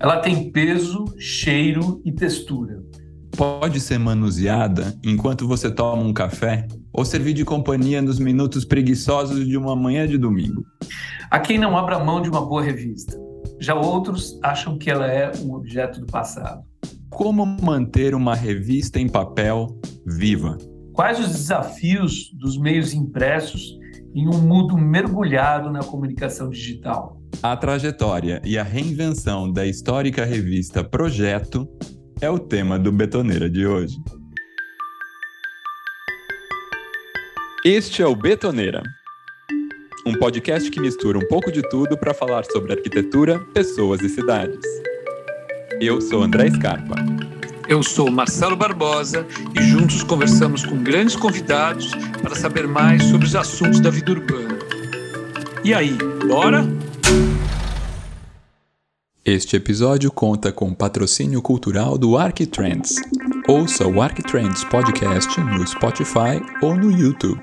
Ela tem peso, cheiro e textura. Pode ser manuseada enquanto você toma um café ou servir de companhia nos minutos preguiçosos de uma manhã de domingo. Há quem não abra mão de uma boa revista. Já outros acham que ela é um objeto do passado. Como manter uma revista em papel viva? Quais os desafios dos meios impressos em um mundo mergulhado na comunicação digital? A trajetória e a reinvenção da histórica revista Projeto é o tema do Betoneira de hoje. Este é o Betoneira, um podcast que mistura um pouco de tudo para falar sobre arquitetura, pessoas e cidades. Eu sou André Scarpa. Eu sou Marcelo Barbosa e juntos conversamos com grandes convidados para saber mais sobre os assuntos da vida urbana. E aí, bora? Este episódio conta com patrocínio cultural do Arquitrends. Ouça o Arquitrends Podcast no Spotify ou no YouTube.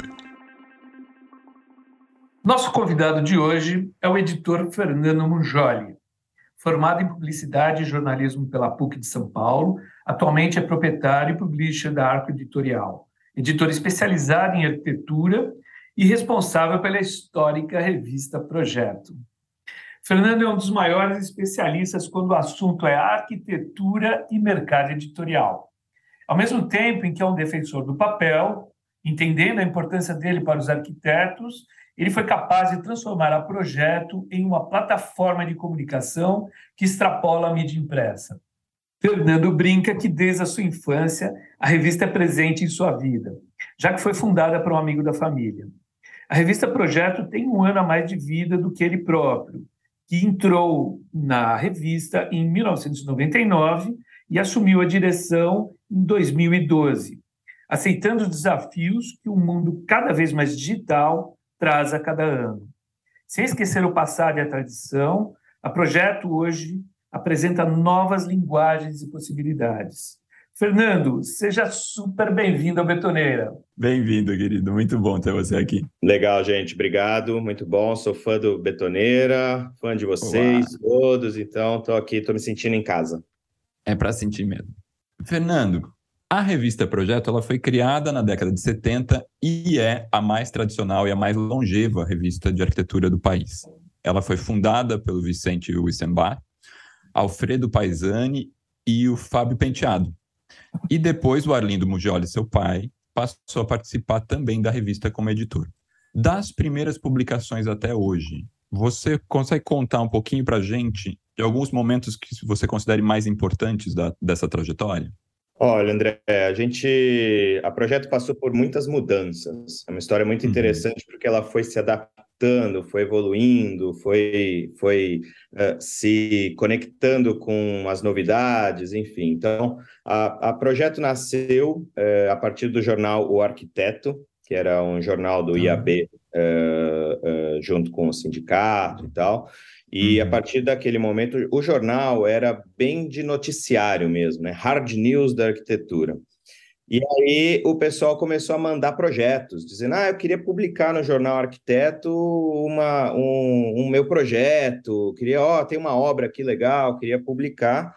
Nosso convidado de hoje é o editor Fernando Munjoli. Formado em Publicidade e Jornalismo pela PUC de São Paulo, atualmente é proprietário e publisher da Arco Editorial, editor especializado em arquitetura e responsável pela histórica revista Projeto. Fernando é um dos maiores especialistas quando o assunto é arquitetura e mercado editorial. Ao mesmo tempo em que é um defensor do papel, entendendo a importância dele para os arquitetos, ele foi capaz de transformar a Projeto em uma plataforma de comunicação que extrapola a mídia impressa. Fernando brinca que desde a sua infância a revista é presente em sua vida, já que foi fundada por um amigo da família. A revista Projeto tem um ano a mais de vida do que ele próprio que entrou na revista em 1999 e assumiu a direção em 2012, aceitando os desafios que o um mundo cada vez mais digital traz a cada ano. Sem esquecer o passado e a tradição, a Projeto hoje apresenta novas linguagens e possibilidades. Fernando, seja super bem-vindo ao Betoneira. Bem-vindo, querido. Muito bom ter você aqui. Legal, gente. Obrigado. Muito bom. Sou fã do Betoneira, fã de vocês Olá. todos. Então, estou aqui, estou me sentindo em casa. É para sentir mesmo. Fernando, a revista Projeto ela foi criada na década de 70 e é a mais tradicional e a mais longeva revista de arquitetura do país. Ela foi fundada pelo Vicente Wissenbach, Alfredo Paisani e o Fábio Penteado, e depois o Arlindo Mugioli, seu pai, passou a participar também da revista como editor. Das primeiras publicações até hoje, você consegue contar um pouquinho para a gente de alguns momentos que você considere mais importantes da, dessa trajetória? Olha, André, a gente, a projeto passou por muitas mudanças. É uma história muito uhum. interessante uhum. porque ela foi se adaptando adaptando, foi evoluindo, foi, foi uh, se conectando com as novidades, enfim. Então, a, a projeto nasceu uh, a partir do jornal O Arquiteto, que era um jornal do IAB, uh, junto com o sindicato e tal. E a uhum. partir daquele momento, o jornal era bem de noticiário mesmo, né? Hard news da arquitetura. E aí o pessoal começou a mandar projetos, dizendo: ah, eu queria publicar no jornal Arquiteto uma, um, um meu projeto, queria, ó, oh, tem uma obra aqui legal, queria publicar.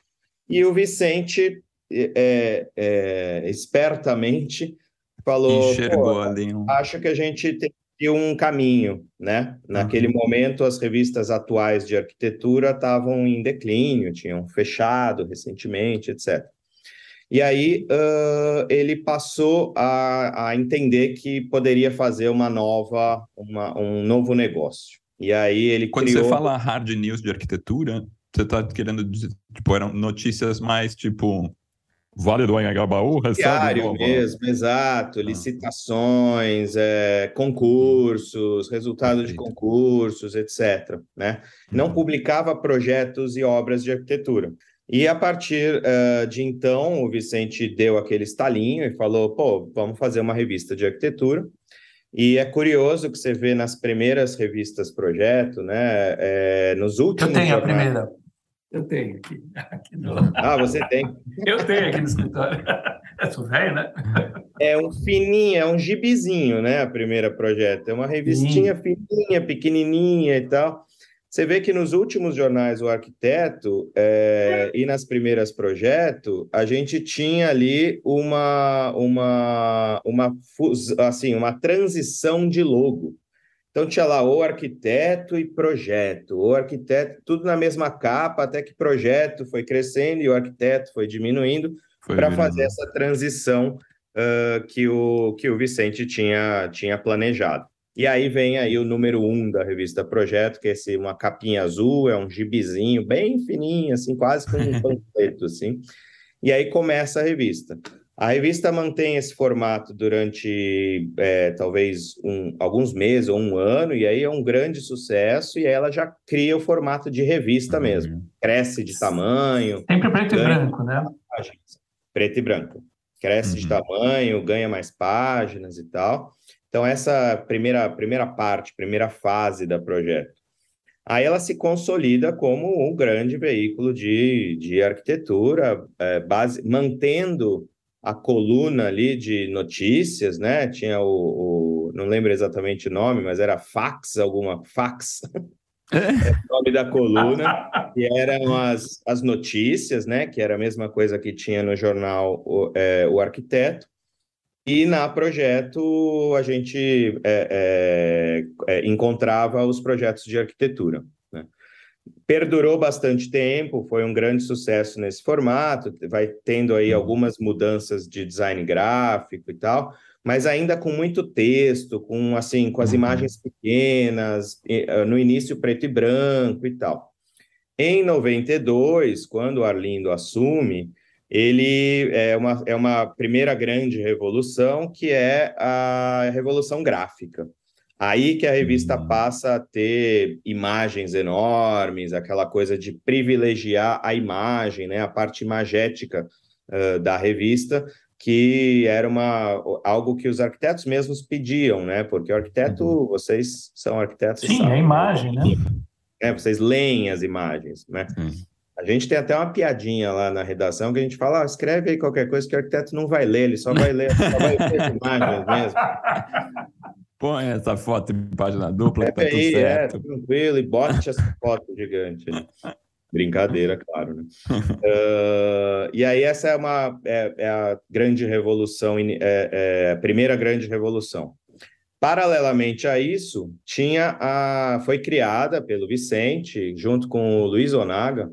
E o Vicente, é, é, espertamente, falou: Enxergou ali um... acho que a gente tem um caminho, né? Naquele uhum. momento, as revistas atuais de arquitetura estavam em declínio, tinham fechado recentemente, etc. E aí uh, ele passou a, a, entender que poderia fazer uma nova, uma, um novo negócio. E aí ele Quando criou... você fala hard news de arquitetura, você está querendo dizer, tipo, eram notícias mais tipo Vale do Anhangabaú recebe... Diário mesmo, exato. Ah. Licitações, é, concursos, resultados de concursos, etc. Né? Não uhum. publicava projetos e obras de arquitetura. E a partir uh, de então, o Vicente deu aquele estalinho e falou: pô, vamos fazer uma revista de arquitetura. E é curioso que você vê nas primeiras revistas projeto, né? É, nos últimos. Eu tenho jornais... a primeira. Eu tenho aqui. aqui no... Ah, você tem? Eu tenho aqui no escritório. É sou velho, né? É um fininho, é um gibizinho, né? A primeira projeto. É uma revistinha Sim. fininha, pequenininha e tal. Você vê que nos últimos jornais O Arquiteto é, e nas primeiras projeto, a gente tinha ali uma, uma, uma, assim, uma transição de logo. Então tinha lá o arquiteto e projeto, o arquiteto, tudo na mesma capa, até que projeto foi crescendo e o arquiteto foi diminuindo para fazer essa transição uh, que, o, que o Vicente tinha, tinha planejado. E aí vem aí o número um da revista Projeto, que é esse, uma capinha azul, é um gibizinho bem fininho, assim, quase como um panfleto, assim. E aí começa a revista. A revista mantém esse formato durante é, talvez um, alguns meses ou um ano, e aí é um grande sucesso, e aí ela já cria o formato de revista uhum. mesmo. Cresce de tamanho. Sempre preto e branco, né? Preto e branco. Cresce uhum. de tamanho, ganha mais páginas e tal. Então, essa primeira, primeira parte, primeira fase da projeto. Aí ela se consolida como um grande veículo de, de arquitetura, é, base, mantendo a coluna ali de notícias, né? Tinha o, o, não lembro exatamente o nome, mas era fax, alguma fax, é o nome da coluna, que eram as, as notícias, né? Que era a mesma coisa que tinha no jornal o, é, o Arquiteto. E na projeto a gente é, é, é, encontrava os projetos de arquitetura. Né? Perdurou bastante tempo, foi um grande sucesso nesse formato, vai tendo aí uhum. algumas mudanças de design gráfico e tal, mas ainda com muito texto, com assim, com as uhum. imagens pequenas, ah, no início preto e branco e tal. Em 92, quando o Arlindo assume, ele é uma, é uma primeira grande revolução, que é a revolução gráfica. Aí que a revista hum. passa a ter imagens enormes, aquela coisa de privilegiar a imagem, né, a parte imagética uh, da revista, que era uma, algo que os arquitetos mesmos pediam, né? Porque o arquiteto, uhum. vocês são arquitetos. Sim, sabem, é a imagem, né? É, vocês leem as imagens, né? Uhum. A gente tem até uma piadinha lá na redação que a gente fala, ah, escreve aí qualquer coisa que o arquiteto não vai ler, ele só vai ler, só vai ler as imagens mesmo. Põe essa foto em página dupla, é, tá tudo aí, é, certo. É, tranquilo, e bote essa foto gigante. Né? Brincadeira, claro, né? uh, e aí essa é uma é, é a grande revolução, é, é, a primeira grande revolução. Paralelamente a isso, tinha a, foi criada pelo Vicente, junto com o Luiz Onaga,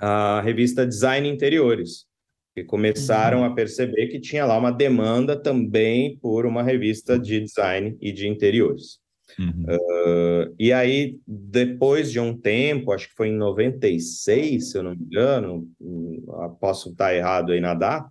a revista Design Interiores, que começaram uhum. a perceber que tinha lá uma demanda também por uma revista de design e de interiores. Uhum. Uh, e aí, depois de um tempo, acho que foi em 96, se eu não me engano, hum, posso estar errado aí na data,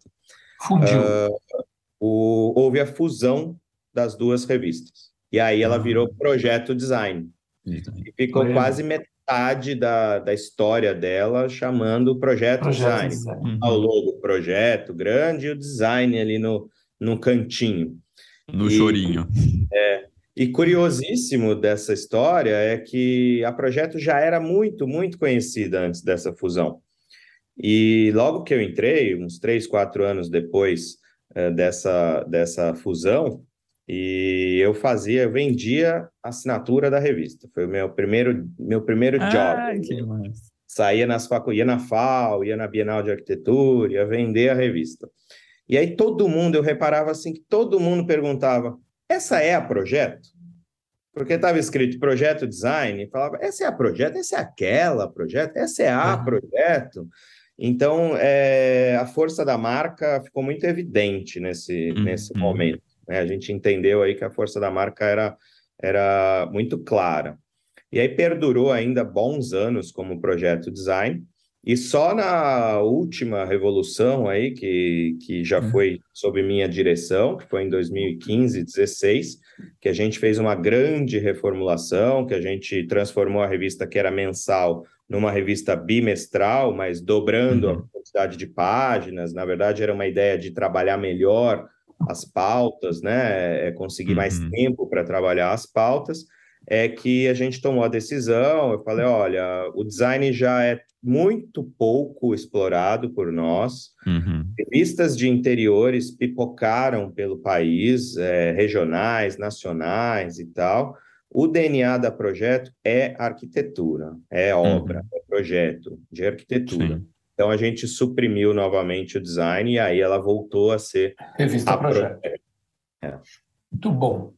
uh, o, houve a fusão das duas revistas. E aí ela virou ah. Projeto Design. E ficou quase metade metade da, da história dela chamando projeto, projeto design. design. Uhum. O logo projeto grande e o design ali no, no cantinho. No e, chorinho. É, e curiosíssimo dessa história é que a projeto já era muito, muito conhecida antes dessa fusão. E logo que eu entrei, uns três, quatro anos depois é, dessa, dessa fusão, e eu fazia, eu vendia assinatura da revista. Foi o meu primeiro, meu primeiro ah, job. Que massa. Saía nas faculdades, ia na FAO, ia na Bienal de Arquitetura, ia vender a revista. E aí todo mundo, eu reparava assim, que todo mundo perguntava, essa é a projeto? Porque estava escrito projeto design, falava, essa é a projeto, essa é aquela projeto, essa é a uhum. projeto. Então, é, a força da marca ficou muito evidente nesse, uhum. nesse momento. Né? A gente entendeu aí que a força da marca era, era muito clara. E aí perdurou ainda bons anos como projeto design, e só na última revolução aí, que, que já uhum. foi sob minha direção, que foi em 2015, 16, que a gente fez uma grande reformulação, que a gente transformou a revista que era mensal numa revista bimestral, mas dobrando uhum. a quantidade de páginas. Na verdade, era uma ideia de trabalhar melhor as pautas, né, é conseguir uhum. mais tempo para trabalhar as pautas, é que a gente tomou a decisão. Eu falei: olha, o design já é muito pouco explorado por nós. Uhum. Revistas de interiores pipocaram pelo país, é, regionais, nacionais e tal. o DNA da projeto é arquitetura, é obra, uhum. é projeto de arquitetura. Sim. Então a gente suprimiu novamente o design e aí ela voltou a ser revista a projeto. projeto. É. Muito bom.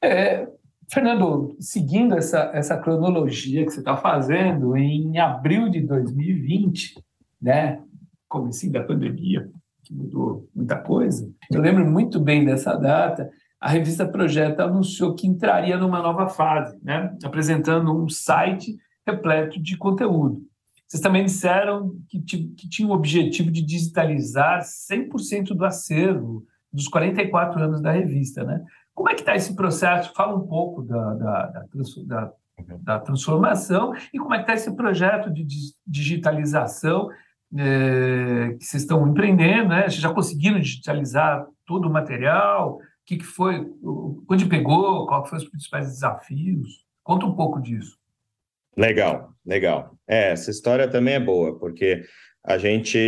É, Fernando, seguindo essa, essa cronologia que você está fazendo, em abril de 2020, né, comecinho da pandemia, que mudou muita coisa, eu lembro muito bem dessa data, a revista Projeto anunciou que entraria numa nova fase, né, apresentando um site repleto de conteúdo. Vocês também disseram que, que tinha o objetivo de digitalizar 100% do acervo dos 44 anos da revista, né? Como é que está esse processo? Fala um pouco da, da, da, da, da transformação e como é que está esse projeto de digitalização é, que vocês estão empreendendo, né? Vocês já conseguiram digitalizar todo o material? O que, que foi? Onde pegou? Quais foram os principais desafios? Conta um pouco disso. Legal, legal. É, essa história também é boa, porque a gente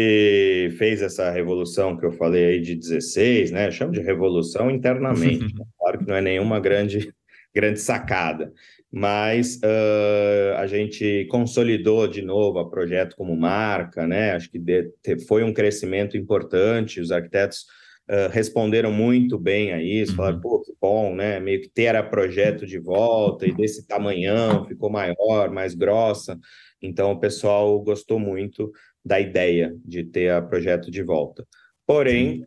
fez essa revolução que eu falei aí de 16, né? Eu chamo de revolução internamente. Né? claro que não é nenhuma grande, grande sacada, mas uh, a gente consolidou de novo o projeto como marca, né? Acho que de, foi um crescimento importante. Os arquitetos uh, responderam muito bem a isso, uhum. falaram, pô, que bom, né? Meio que ter a projeto de volta e desse tamanhão, ficou maior, mais grossa. Então, o pessoal gostou muito da ideia de ter a projeto de volta. Porém,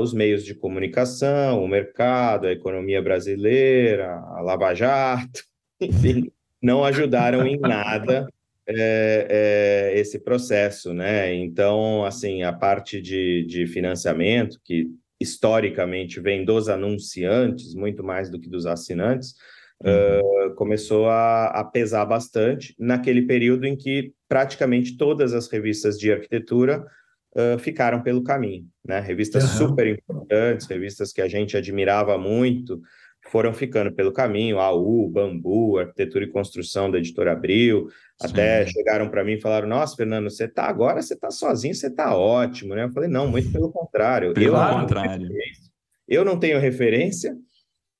os meios de comunicação, o mercado, a economia brasileira, a Lava Jato, enfim, não ajudaram em nada é, é, esse processo, né? Então, assim, a parte de, de financiamento, que historicamente vem dos anunciantes, muito mais do que dos assinantes, uhum. uh, começou a, a, pesar bastante naquele período em que praticamente todas as revistas de arquitetura uh, ficaram pelo caminho, né? Revistas uhum. super importantes, revistas que a gente admirava muito, foram ficando pelo caminho, a U, Bambu, Arquitetura e Construção da Editora Abril, Sim. até chegaram para mim e falaram, nossa, Fernando, você tá agora, você tá sozinho, você tá ótimo, né? Eu falei, não, muito pelo contrário. Pelo eu contrário. Eu não tenho referência,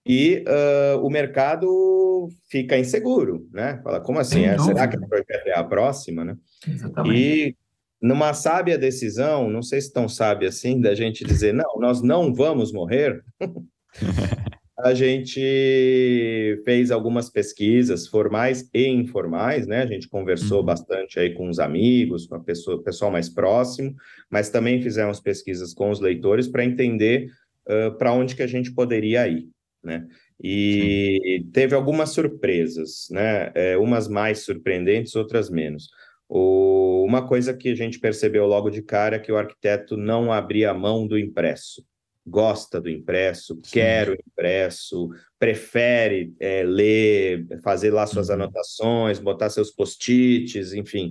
e uh, o mercado fica inseguro, né? Fala, como assim? É, será que o projeto é a próxima, né? Exatamente. E numa sábia decisão, não sei se tão sábia assim, da gente dizer, não, nós não vamos morrer, a gente fez algumas pesquisas formais e informais, né? A gente conversou uhum. bastante aí com os amigos, com a pessoa, pessoal mais próximo, mas também fizemos pesquisas com os leitores para entender uh, para onde que a gente poderia ir né? E Sim. teve algumas surpresas, né? É, umas mais surpreendentes, outras menos. O, uma coisa que a gente percebeu logo de cara é que o arquiteto não abria mão do impresso. Gosta do impresso, Sim. quer o impresso, prefere é, ler, fazer lá suas uhum. anotações, botar seus post-its, enfim.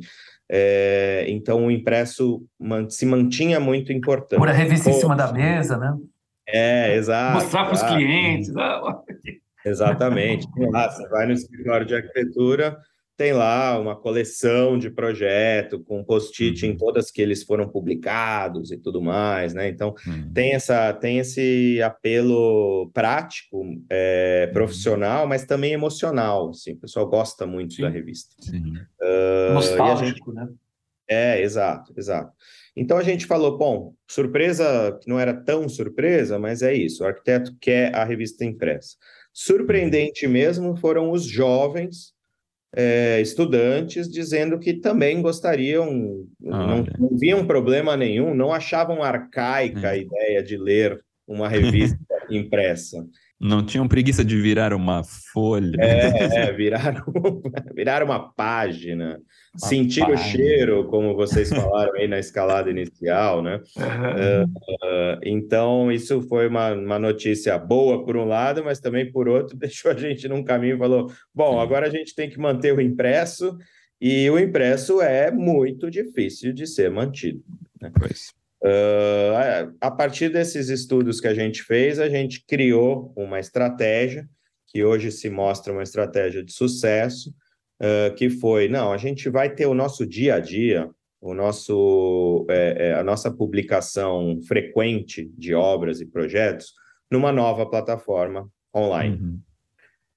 É, então, o impresso se mantinha muito importante. Por a revista em cima da mesa, né? É, exato. Mostrar para os clientes. Ah, Exatamente. lá, você vai no escritório de arquitetura, tem lá uma coleção de projeto com post-it em uhum. todas que eles foram publicados e tudo mais, né? Então uhum. tem essa tem esse apelo prático, é, uhum. profissional, mas também emocional. Assim, o pessoal gosta muito Sim. da revista. Sim. Uh, Nostálgico, gente... né? É, exato, exato. Então a gente falou, bom, surpresa que não era tão surpresa, mas é isso, o arquiteto quer a revista impressa. Surpreendente mesmo foram os jovens é, estudantes dizendo que também gostariam, ah, não, não viam problema nenhum, não achavam arcaica é. a ideia de ler uma revista impressa. Não tinham preguiça de virar uma folha. É, é virar, virar uma página. Uma sentir página. o cheiro, como vocês falaram aí na escalada inicial, né? Uh, então, isso foi uma, uma notícia boa por um lado, mas também por outro, deixou a gente num caminho e falou: bom, agora a gente tem que manter o impresso, e o impresso é muito difícil de ser mantido. Né? Pois. Uh, a partir desses estudos que a gente fez, a gente criou uma estratégia que hoje se mostra uma estratégia de sucesso, uh, que foi, não, a gente vai ter o nosso dia a dia, o nosso, é, é, a nossa publicação frequente de obras e projetos numa nova plataforma online. Uhum.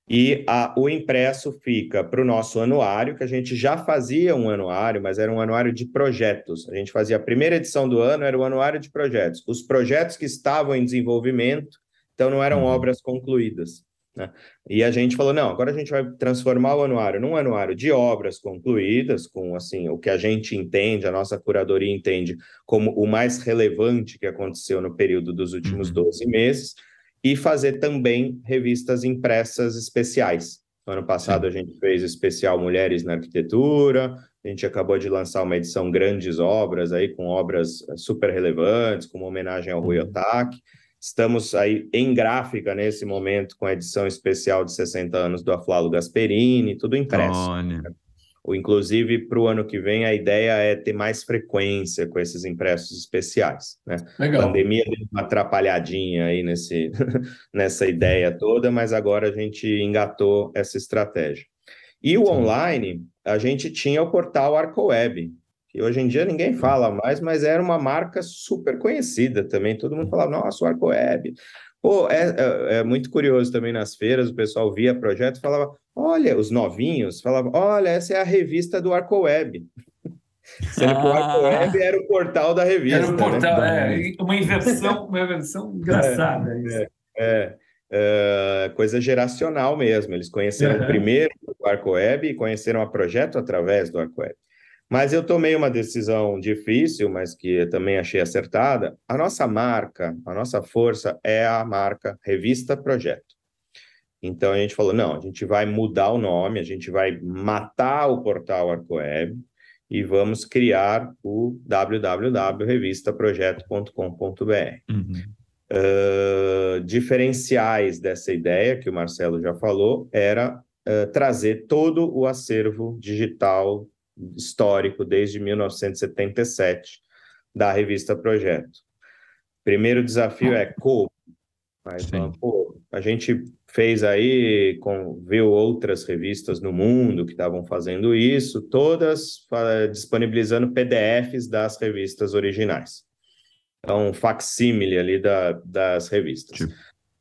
E a, o impresso fica para o nosso anuário, que a gente já fazia um anuário, mas era um anuário de projetos. A gente fazia a primeira edição do ano, era o anuário de projetos. Os projetos que estavam em desenvolvimento, então não eram uhum. obras concluídas. Né? E a gente falou, não, agora a gente vai transformar o anuário num anuário de obras concluídas, com assim o que a gente entende, a nossa curadoria entende como o mais relevante que aconteceu no período dos últimos 12 uhum. meses, e fazer também revistas impressas especiais. No ano passado Sim. a gente fez especial Mulheres na Arquitetura, a gente acabou de lançar uma edição Grandes Obras, aí com obras eh, super relevantes, como homenagem ao Rui uhum. Otaque. Estamos aí em gráfica nesse momento com a edição especial de 60 anos do Aflalo Gasperini, tudo impresso. Olha. Ou, inclusive, para o ano que vem, a ideia é ter mais frequência com esses impressos especiais. Né? Legal. A pandemia deu uma atrapalhadinha aí nesse, nessa ideia toda, mas agora a gente engatou essa estratégia. E o online, a gente tinha o portal ArcoWeb, que hoje em dia ninguém fala mais, mas era uma marca super conhecida também. Todo mundo falava, nossa, o ArcoWeb. Pô, é, é, é muito curioso também nas feiras, o pessoal via projeto e falava, Olha, os novinhos falavam: olha, essa é a revista do Arco Web. Sendo que o Arco Web era o portal da revista. Era o portal, né? é, uma inversão, uma inversão engraçada. É, é, é, coisa geracional mesmo. Eles conheceram uhum. primeiro o Arco Web e conheceram o projeto através do Arco Web. Mas eu tomei uma decisão difícil, mas que também achei acertada. A nossa marca, a nossa força é a marca Revista Projeto. Então a gente falou: não, a gente vai mudar o nome, a gente vai matar o portal ArcoWeb e vamos criar o www.revistaprojeto.com.br. Uhum. Uh, diferenciais dessa ideia, que o Marcelo já falou, era uh, trazer todo o acervo digital histórico desde 1977 da revista Projeto. Primeiro desafio é como. Mas, pô, a gente fez aí, com, viu outras revistas no mundo que estavam fazendo isso, todas disponibilizando PDFs das revistas originais. Então, um facsímile ali da, das revistas. Tipo,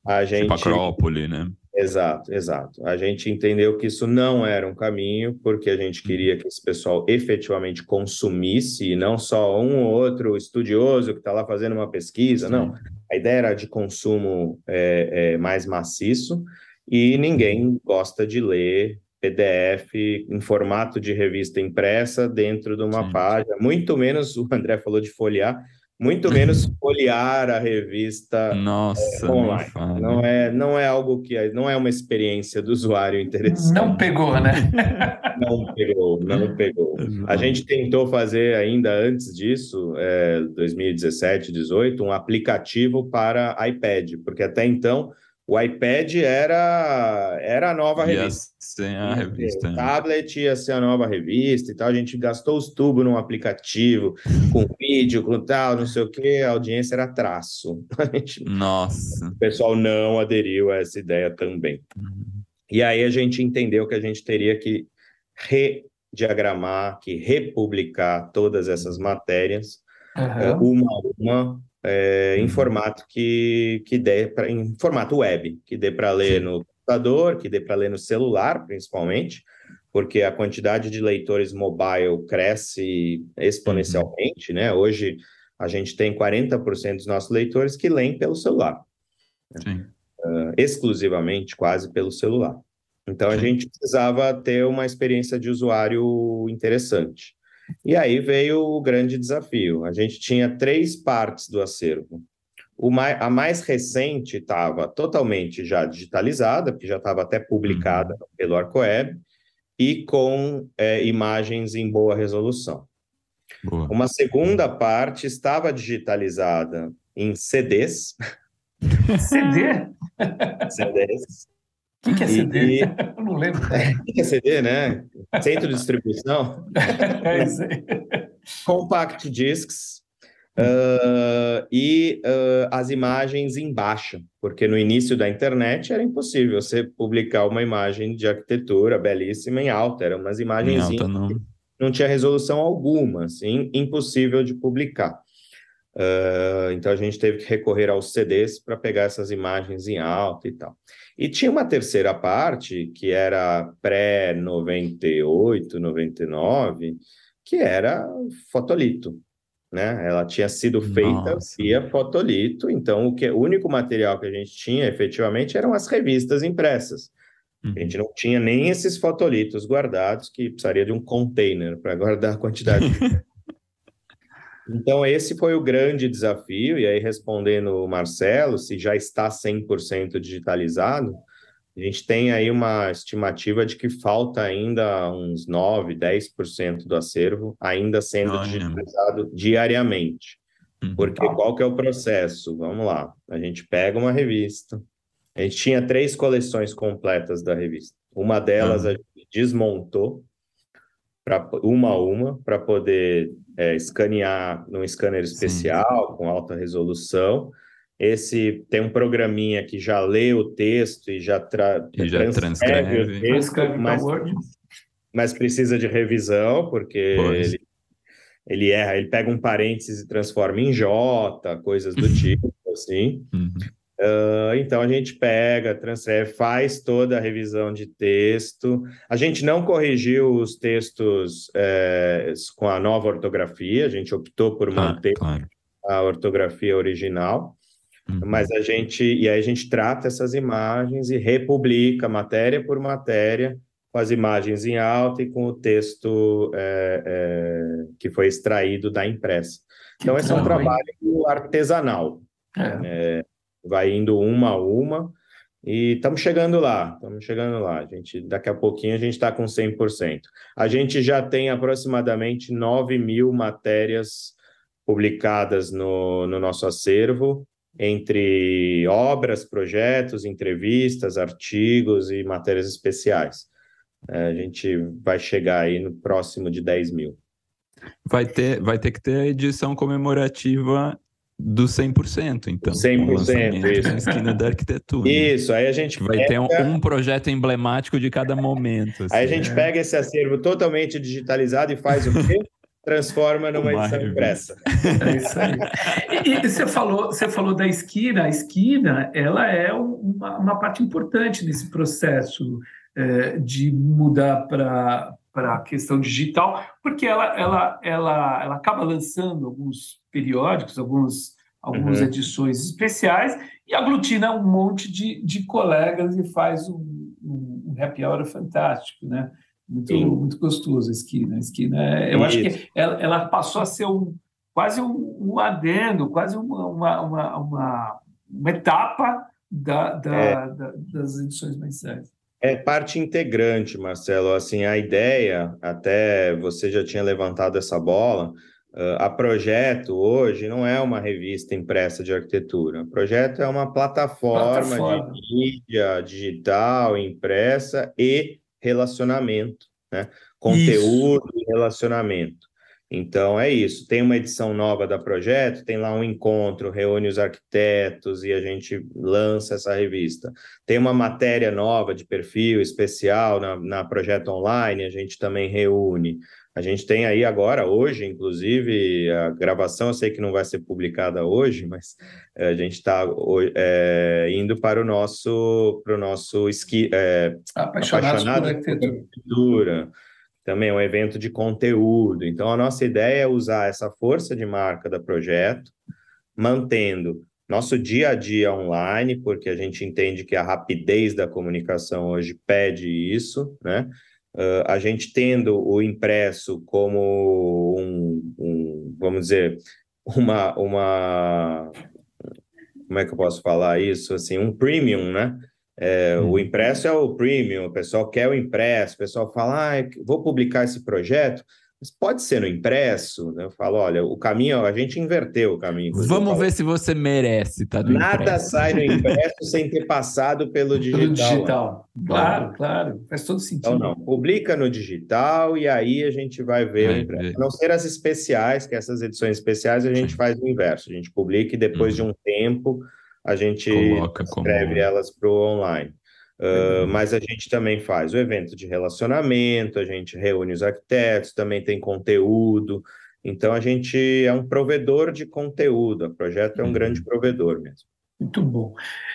a gente, tipo Acrópole, né? Exato, exato. A gente entendeu que isso não era um caminho, porque a gente queria que esse pessoal efetivamente consumisse, e não só um ou outro estudioso que está lá fazendo uma pesquisa, não. A ideia era de consumo é, é, mais maciço, e ninguém gosta de ler PDF em formato de revista impressa dentro de uma Sim. página, muito menos, o André falou de folhear, muito menos folhear a revista Nossa, é, online. Não é, não é algo que não é uma experiência do usuário interessante. Não pegou, né? não pegou, não pegou. A gente tentou fazer ainda antes disso, é, 2017, 2018, um aplicativo para iPad, porque até então o iPad era, era a nova ia revista. Ser a revista. O né? tablet ia ser a nova revista e tal. A gente gastou os tubos num aplicativo, com vídeo, com tal, não sei o quê. A audiência era traço. Gente, Nossa. O pessoal não aderiu a essa ideia também. Uhum. E aí a gente entendeu que a gente teria que rediagramar, que republicar todas essas matérias, uhum. uma a uma, é, em uhum. formato que, que dê pra, em formato web, que dê para ler Sim. no computador, que dê para ler no celular, principalmente, porque a quantidade de leitores mobile cresce exponencialmente, uhum. né? Hoje a gente tem 40% dos nossos leitores que leem pelo celular. Né? Uh, exclusivamente, quase pelo celular. Então Sim. a gente precisava ter uma experiência de usuário interessante. E aí veio o grande desafio. A gente tinha três partes do acervo. Mais, a mais recente estava totalmente já digitalizada, porque já estava até publicada uhum. pelo ArcoWeb, e com é, imagens em boa resolução. Boa. Uma segunda parte estava digitalizada em CDs. CD? CDs. O que, que, é CD? E... Eu não lembro. O que, que é CD, né? Centro de distribuição. é isso aí. Compact discs uh, e uh, as imagens em baixa, porque no início da internet era impossível você publicar uma imagem de arquitetura belíssima em alta, eram umas imagens não. não tinha resolução alguma, assim, impossível de publicar. Uh, então a gente teve que recorrer aos CDs para pegar essas imagens em alta e tal. E tinha uma terceira parte, que era pré-98, 99, que era fotolito. Né? Ela tinha sido feita Nossa. via fotolito, então o, que, o único material que a gente tinha efetivamente eram as revistas impressas. A gente não tinha nem esses fotolitos guardados, que precisaria de um container para guardar a quantidade. então, esse foi o grande desafio. E aí, respondendo o Marcelo, se já está 100% digitalizado, a gente tem aí uma estimativa de que falta ainda uns 9, 10% do acervo ainda sendo digitalizado diariamente. Uhum. Porque qual que é o processo? Vamos lá. A gente pega uma revista, a gente tinha três coleções completas da revista. Uma delas uhum. a gente desmontou para uma a uma para poder é, escanear num scanner especial Sim. com alta resolução. Esse tem um programinha que já lê o texto e já, tra e já transcreve, o texto, mas, mas precisa de revisão, porque ele, ele erra, ele pega um parênteses e transforma em J, coisas do tipo, assim. Uhum. Uh, então a gente pega, transcreve, faz toda a revisão de texto. A gente não corrigiu os textos é, com a nova ortografia, a gente optou por manter claro. a ortografia original. Uhum. Mas a gente, e aí a gente trata essas imagens e republica matéria por matéria, com as imagens em alta e com o texto é, é, que foi extraído da impressa. Então, esse é um trabalho artesanal. É vai indo uma a uma, e estamos chegando lá, estamos chegando lá. A gente, daqui a pouquinho a gente está com 100%. A gente já tem aproximadamente 9 mil matérias publicadas no, no nosso acervo, entre obras, projetos, entrevistas, artigos e matérias especiais. É, a gente vai chegar aí no próximo de 10 mil. Vai ter, vai ter que ter a edição comemorativa do 100%, então. 100%, isso. Na esquina da arquitetura. Isso, aí a gente Vai pega... ter um, um, projeto emblemático de cada momento. Assim. Aí a gente é. pega esse acervo totalmente digitalizado e faz o quê? Transforma numa Uma edição impressa. É isso aí. E, e, você, falou, você falou da esquina. A esquina, ela é uma, uma parte importante desse processo é, de mudar para para a questão digital, porque ela, ela, ela, ela acaba lançando alguns periódicos, alguns, algumas uhum. edições especiais e aglutina um monte de, de colegas e faz um, um, um happy hour fantástico, né? Muito, muito gostoso a esquina. A esquina, é, eu Isso. acho que ela, ela, passou a ser um, quase um, um adendo, quase uma, uma, uma, uma, uma etapa da, da, é. da, das edições mensais. É parte integrante, Marcelo. Assim, a ideia, até você já tinha levantado essa bola, a Projeto hoje não é uma revista impressa de arquitetura. A Projeto é uma plataforma, plataforma. de mídia digital, impressa e relacionamento, né? Conteúdo Isso. e relacionamento. Então é isso. Tem uma edição nova da Projeto, tem lá um encontro, reúne os arquitetos e a gente lança essa revista. Tem uma matéria nova de perfil especial na, na Projeto Online, a gente também reúne. A gente tem aí agora, hoje, inclusive, a gravação, eu sei que não vai ser publicada hoje, mas a gente está é, indo para o nosso, para o nosso esqui, é, apaixonados, apaixonados por arquitetura também é um evento de conteúdo. Então, a nossa ideia é usar essa força de marca da projeto, mantendo nosso dia a dia online, porque a gente entende que a rapidez da comunicação hoje pede isso, né? Uh, a gente tendo o impresso como um, um, vamos dizer, uma, uma, como é que eu posso falar isso, assim, um premium, né? É, hum. O uhum. impresso é o premium, o pessoal quer o impresso, o pessoal fala, ah, vou publicar esse projeto, mas pode ser no impresso. Né? Eu falo, olha, o caminho, a gente inverteu o caminho. Vamos ver se você merece, tá? Nada impresso. sai no impresso sem ter passado pelo digital. Pelo digital. Claro, claro, faz todo sentido. Então, não, publica no digital e aí a gente vai ver vai o impresso. Ver. A não ser as especiais, que essas edições especiais a gente faz o inverso, a gente publica e depois hum. de um tempo a gente escreve como... elas para o online. Uh, mas a gente também faz o evento de relacionamento, a gente reúne os arquitetos, também tem conteúdo. Então a gente é um provedor de conteúdo, o projeto é um grande uhum. provedor mesmo. Muito bom.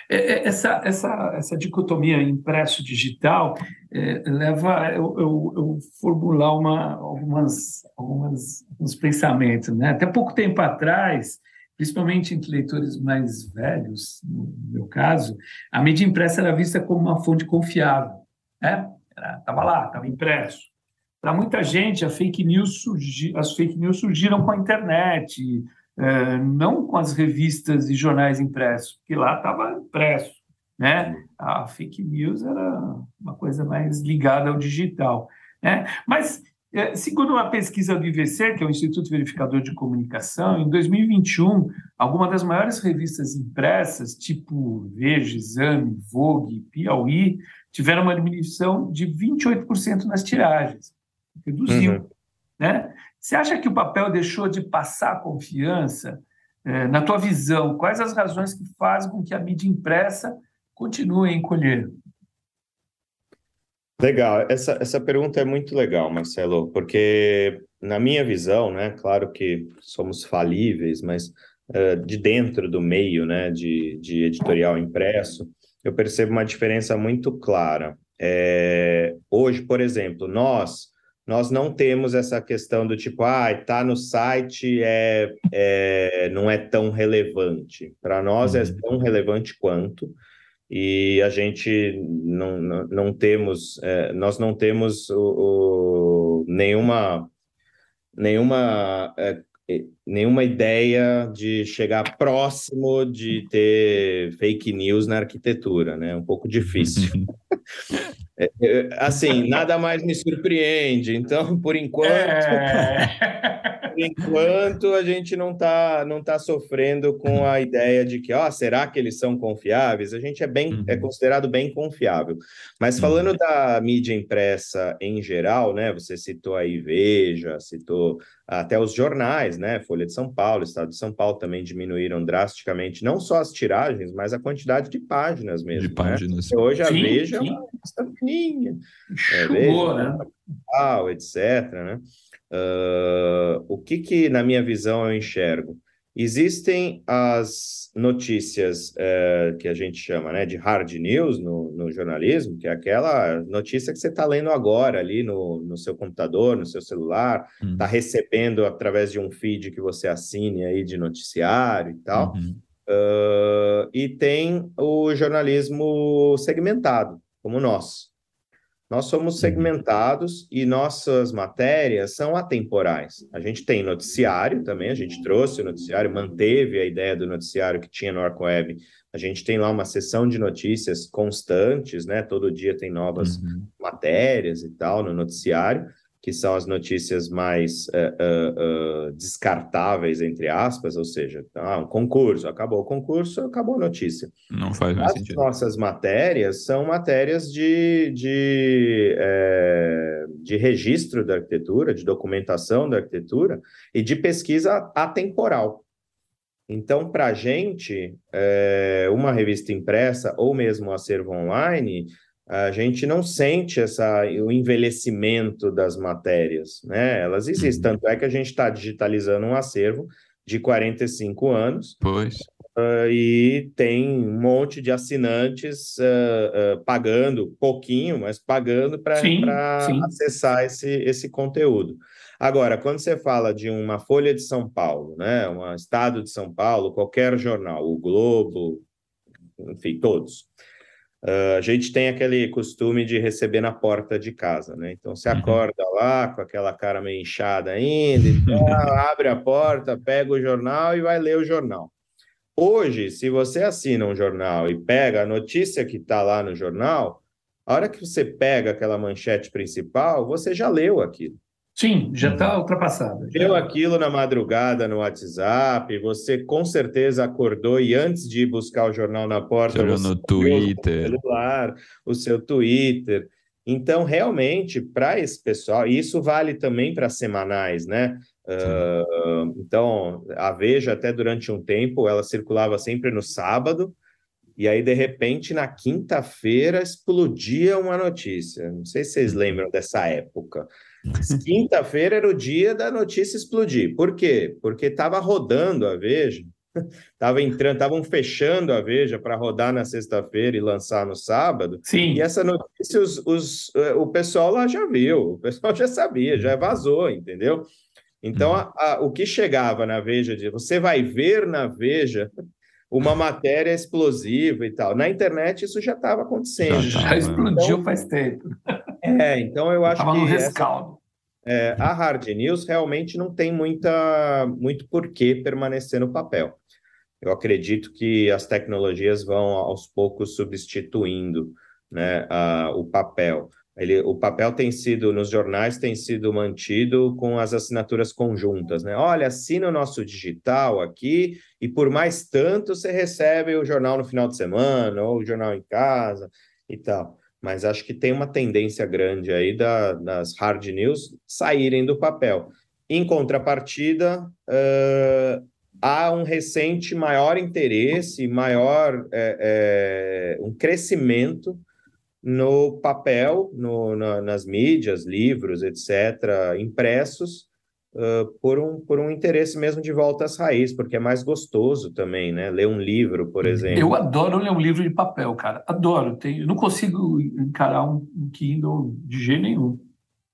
É, é, essa, essa, essa dicotomia impresso-digital é, leva eu, eu, eu, formular uma, algumas, algumas, alguns pensamentos. Né? Até pouco tempo atrás, principalmente entre leitores mais velhos, no meu caso, a mídia impressa era vista como uma fonte confiável. Estava né? lá, estava impresso. Para muita gente, fake surgi, as fake news surgiram com a internet, é, não com as revistas e jornais impressos, porque lá estava impresso. Né? A fake news era uma coisa mais ligada ao digital. Né? Mas, é, segundo uma pesquisa do IVC, que é o Instituto Verificador de Comunicação, em 2021, algumas das maiores revistas impressas, tipo Veja, Exame, Vogue, Piauí, tiveram uma diminuição de 28% nas tiragens. Reduziu. Uhum. Né? Você acha que o papel deixou de passar confiança? É, na tua visão, quais as razões que fazem com que a mídia impressa continue a encolher? Legal, essa, essa pergunta é muito legal, Marcelo, porque na minha visão, né, claro que somos falíveis, mas uh, de dentro do meio, né, de, de editorial impresso, eu percebo uma diferença muito clara. É, hoje, por exemplo, nós nós não temos essa questão do tipo, ah, está no site, é, é, não é tão relevante. Para nós é uhum. tão relevante quanto, e a gente não, não, não temos, é, nós não temos o, o nenhuma, nenhuma, é, nenhuma ideia de chegar próximo de ter fake news na arquitetura, né? Um pouco difícil. É, é, assim, nada mais me surpreende. Então, por enquanto, é... por enquanto a gente não está não tá sofrendo com a ideia de que, ó, será que eles são confiáveis? A gente é bem uhum. é considerado bem confiável. Mas uhum. falando uhum. da mídia impressa em geral, né? Você citou aí Veja, citou até os jornais, né? Folha de São Paulo, Estado de São Paulo também diminuíram drasticamente, não só as tiragens, mas a quantidade de páginas mesmo. De né? páginas. Né? Hoje a sim, Veja. É uma. É, Veja, né? Tal, etc. Né? Uh, o que, que, na minha visão, eu enxergo? Existem as notícias uh, que a gente chama né, de hard news no, no jornalismo, que é aquela notícia que você está lendo agora ali no, no seu computador, no seu celular, está uhum. recebendo através de um feed que você assine aí de noticiário e tal. Uhum. Uh, e tem o jornalismo segmentado, como nós. Nós somos uhum. segmentados e nossas matérias são atemporais. A gente tem noticiário também, a gente trouxe o noticiário, manteve a ideia do noticiário que tinha no ArcoWeb. A gente tem lá uma sessão de notícias constantes, né? Todo dia tem novas uhum. matérias e tal no noticiário que são as notícias mais uh, uh, descartáveis, entre aspas, ou seja, ah, um concurso, acabou o concurso, acabou a notícia. Não faz mais as sentido. As nossas matérias são matérias de, de, é, de registro da arquitetura, de documentação da arquitetura e de pesquisa atemporal. Então, para a gente, é, uma revista impressa ou mesmo um acervo online a gente não sente essa, o envelhecimento das matérias, né? Elas existem, uhum. tanto é que a gente está digitalizando um acervo de 45 anos. Pois. Uh, e tem um monte de assinantes uh, uh, pagando, pouquinho, mas pagando para acessar esse, esse conteúdo. Agora, quando você fala de uma Folha de São Paulo, né, um Estado de São Paulo, qualquer jornal, o Globo, enfim, todos, Uh, a gente tem aquele costume de receber na porta de casa, né? Então você uhum. acorda lá com aquela cara meio inchada ainda, então, abre a porta, pega o jornal e vai ler o jornal. Hoje, se você assina um jornal e pega a notícia que está lá no jornal, a hora que você pega aquela manchete principal, você já leu aquilo. Sim, já está uhum. ultrapassado. Deu aquilo na madrugada no WhatsApp, você com certeza acordou e antes de ir buscar o jornal na porta, você no Twitter. O celular, o seu Twitter. Então, realmente, para esse pessoal, e isso vale também para semanais, né? Uh, então, a Veja, até durante um tempo, ela circulava sempre no sábado, e aí, de repente, na quinta-feira, explodia uma notícia. Não sei se vocês uhum. lembram dessa época Quinta-feira era o dia da notícia explodir. Por quê? Porque estava rodando a Veja, estava entrando, estavam fechando a Veja para rodar na sexta-feira e lançar no sábado. Sim. E essa notícia os, os, eh, o pessoal lá já viu, o pessoal já sabia, já vazou, entendeu? Então, a, a, o que chegava na Veja, de, você vai ver na Veja uma matéria explosiva e tal. Na internet isso já estava acontecendo. Já, já explodiu então, faz tempo. É, então eu acho tava que. No rescaldo. Essa, é, a hard news realmente não tem muita, muito porquê permanecer no papel. Eu acredito que as tecnologias vão aos poucos substituindo né, a, o papel. Ele, o papel tem sido, nos jornais, tem sido mantido com as assinaturas conjuntas, né? Olha, assina o nosso digital aqui e por mais tanto você recebe o jornal no final de semana ou o jornal em casa e tal. Mas acho que tem uma tendência grande aí da, das hard news saírem do papel. Em contrapartida, uh, há um recente maior interesse, maior é, é, um crescimento no papel, no, na, nas mídias, livros, etc., impressos, uh, por, um, por um interesse mesmo de volta às raízes, porque é mais gostoso também, né? Ler um livro, por exemplo. Eu adoro ler um livro de papel, cara. Adoro. Tenho, não consigo encarar um, um Kindle de jeito nenhum.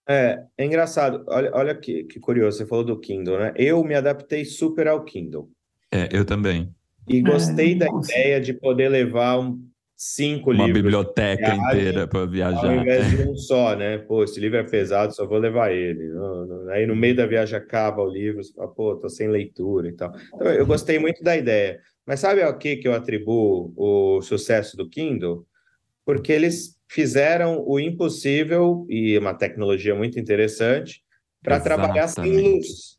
É, é engraçado. Olha, olha que, que curioso, você falou do Kindle, né? Eu me adaptei super ao Kindle. É, eu também. E gostei é, da consigo. ideia de poder levar um, cinco Uma livros. Uma biblioteca viagem, inteira para viajar. Ao invés de um só, né? Pô, esse livro é pesado, só vou levar ele. Aí no meio da viagem acaba o livro, você fala, pô, tô sem leitura e tal. Então, eu gostei muito da ideia. Mas sabe ao que, que eu atribuo o sucesso do Kindle? Porque eles fizeram o impossível, e uma tecnologia muito interessante, para trabalhar sem luz.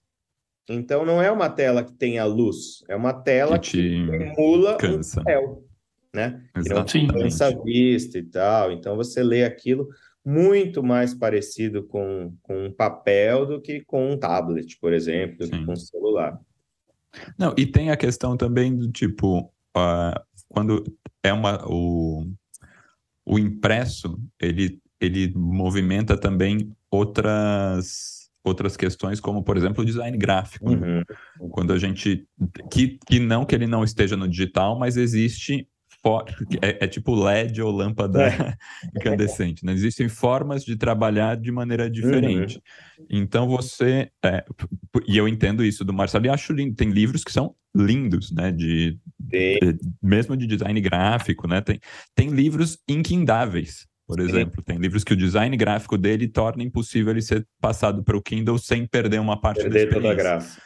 Então, não é uma tela que tenha luz, é uma tela que, que emula cansa. um papel né? Exatamente. Que não vista e tal. Então você lê aquilo muito mais parecido com, com um papel do que com um tablet, por exemplo, do Sim. que com um celular. Não, e tem a questão também do tipo, uh, quando é uma o, o impresso, ele, ele movimenta também outras outras questões, como, por exemplo, o design gráfico. Né? Uhum. Quando a gente. Que, que não que ele não esteja no digital, mas existe é, é, tipo LED ou lâmpada é. incandescente. Né? Existem formas de trabalhar de maneira diferente. Uhum. Então você. É, e eu entendo isso do Marcelo e acho lindo. Tem livros que são lindos, né? De, de mesmo de design gráfico, né? Tem, tem livros inquindáveis. Por exemplo, Sim. tem livros que o design gráfico dele torna impossível ele ser passado para o Kindle sem perder uma parte perder da experiência. Toda a graça.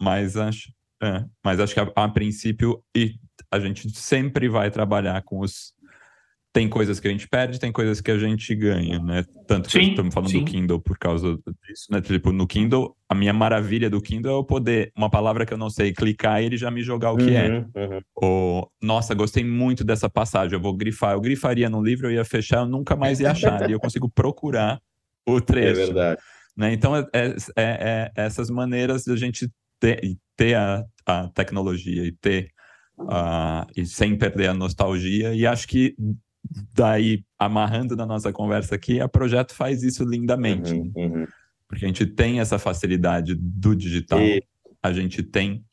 Mas acho, é, mas acho que a, a, princípio e a gente sempre vai trabalhar com os. Tem coisas que a gente perde, tem coisas que a gente ganha, né? Tanto que sim, estamos falando sim. do Kindle por causa disso, né? Tipo, no Kindle, a minha maravilha do Kindle é eu poder, uma palavra que eu não sei, clicar e ele já me jogar o que uhum, é. Uhum. Ou, nossa, gostei muito dessa passagem, eu vou grifar. Eu grifaria no livro, eu ia fechar, eu nunca mais ia achar. e eu consigo procurar o trecho. É verdade. Né? Então, é, é, é, é essas maneiras de a gente ter, ter a, a tecnologia e ter uh, e sem perder a nostalgia. E acho que daí, amarrando na nossa conversa aqui, a Projeto faz isso lindamente. Uhum, uhum. Porque a gente tem essa facilidade do digital, e... a gente tem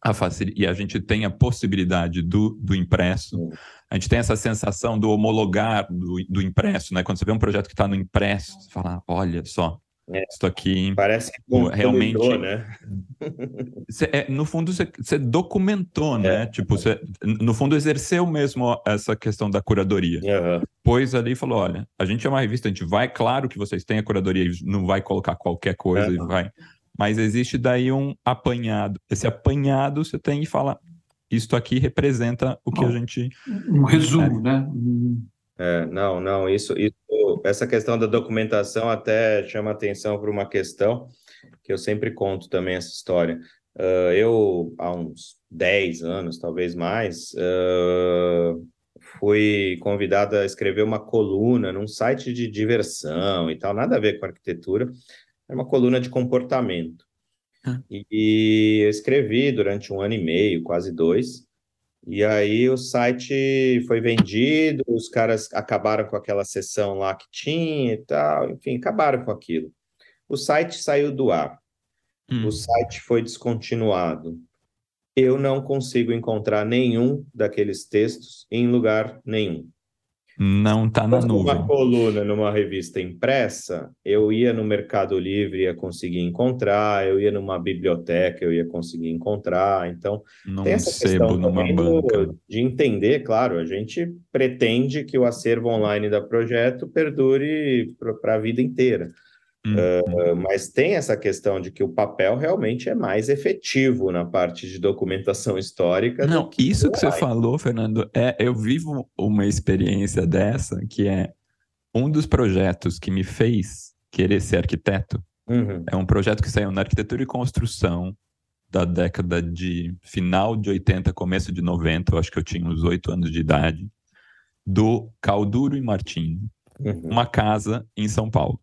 a facil... e a gente tem a possibilidade do, do impresso. Uhum. A gente tem essa sensação do homologar do, do impresso, né? Quando você vê um projeto que está no impresso, você fala, olha só, Isso aqui parece que realmente né? cê, é, no fundo você documentou, é. né? Tipo, cê, no fundo exerceu mesmo essa questão da curadoria. Uhum. Pois ali falou, olha, a gente é uma revista, a gente vai, claro que vocês têm a curadoria, não vai colocar qualquer coisa uhum. e vai, mas existe daí um apanhado. Esse apanhado você tem e fala, isto aqui representa o que a gente um resumo, né? É, não, não, isso, isso, essa questão da documentação até chama atenção para uma questão que eu sempre conto também essa história. Uh, eu, há uns 10 anos, talvez mais, uh, fui convidado a escrever uma coluna num site de diversão e tal, nada a ver com arquitetura, era uma coluna de comportamento. Hum. E, e eu escrevi durante um ano e meio, quase dois, e aí o site foi vendido, os caras acabaram com aquela sessão lá que tinha e tal, enfim, acabaram com aquilo. o site saiu do ar, hum. o site foi descontinuado. Eu não consigo encontrar nenhum daqueles textos em lugar nenhum. Não está na nuvem. Uma coluna numa revista impressa, eu ia no Mercado Livre, ia conseguir encontrar, eu ia numa biblioteca, eu ia conseguir encontrar. Então, Não tem essa questão numa banca. de entender, claro, a gente pretende que o acervo online da projeto perdure para a vida inteira. Uh, mas tem essa questão de que o papel realmente é mais efetivo na parte de documentação histórica. Não, que isso que você falou, Fernando, é eu vivo uma experiência dessa que é um dos projetos que me fez querer ser arquiteto. Uhum. É um projeto que saiu na arquitetura e construção da década de final de 80, começo de 90, eu acho que eu tinha uns oito anos de idade, do Calduro e Martins, uhum. uma casa em São Paulo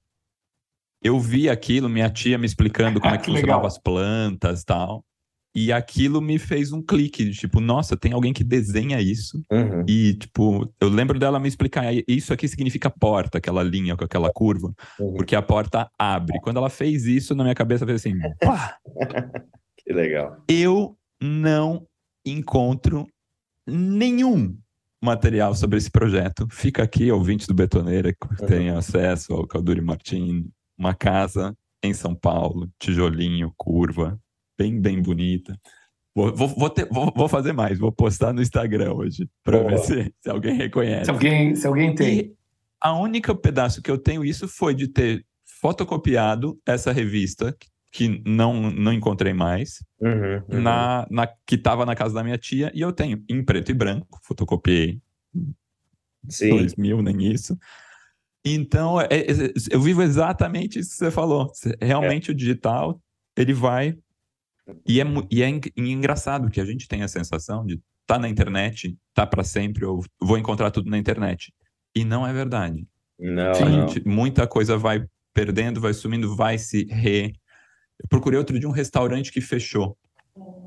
eu vi aquilo, minha tia me explicando como é que, que funcionavam as plantas e tal. E aquilo me fez um clique, tipo, nossa, tem alguém que desenha isso. Uhum. E, tipo, eu lembro dela me explicar, isso aqui significa porta, aquela linha com aquela curva, uhum. porque a porta abre. Quando ela fez isso, na minha cabeça fez assim, pá! que legal. Eu não encontro nenhum material sobre esse projeto. Fica aqui, ouvintes do Betoneira, que uhum. tem acesso ao Calduri Martins, uma casa em São Paulo, tijolinho, curva, bem, bem bonita. Vou, vou, ter, vou, vou fazer mais, vou postar no Instagram hoje, para ver se, se alguém reconhece. Se alguém, se alguém tem. E a única pedaço que eu tenho isso foi de ter fotocopiado essa revista, que não, não encontrei mais, uhum, uhum. Na, na, que estava na casa da minha tia, e eu tenho em preto e branco, fotocopiei. Sim. 2000, nem isso. Então, é, é, eu vivo exatamente isso que você falou. Realmente é. o digital, ele vai. E é, e é engraçado que a gente tem a sensação de tá na internet, tá para sempre, eu vou encontrar tudo na internet. E não é verdade. Não, gente, não. Muita coisa vai perdendo, vai sumindo, vai se re. Eu procurei outro de um restaurante que fechou.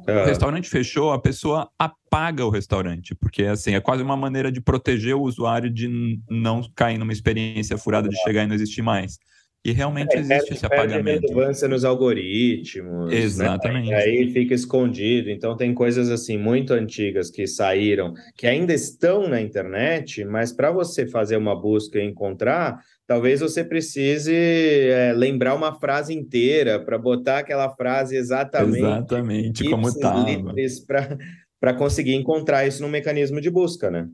É. O restaurante fechou, a pessoa apaga o restaurante, porque assim, é quase uma maneira de proteger o usuário de não cair numa experiência furada de chegar e não existir mais. E realmente é, existe esse apagamento. relevância nos algoritmos. Né? Exatamente. Né? Aí fica escondido. Então tem coisas assim muito antigas que saíram, que ainda estão na internet, mas para você fazer uma busca e encontrar, talvez você precise é, lembrar uma frase inteira para botar aquela frase exatamente, exatamente como estava. Para conseguir encontrar isso no mecanismo de busca, né?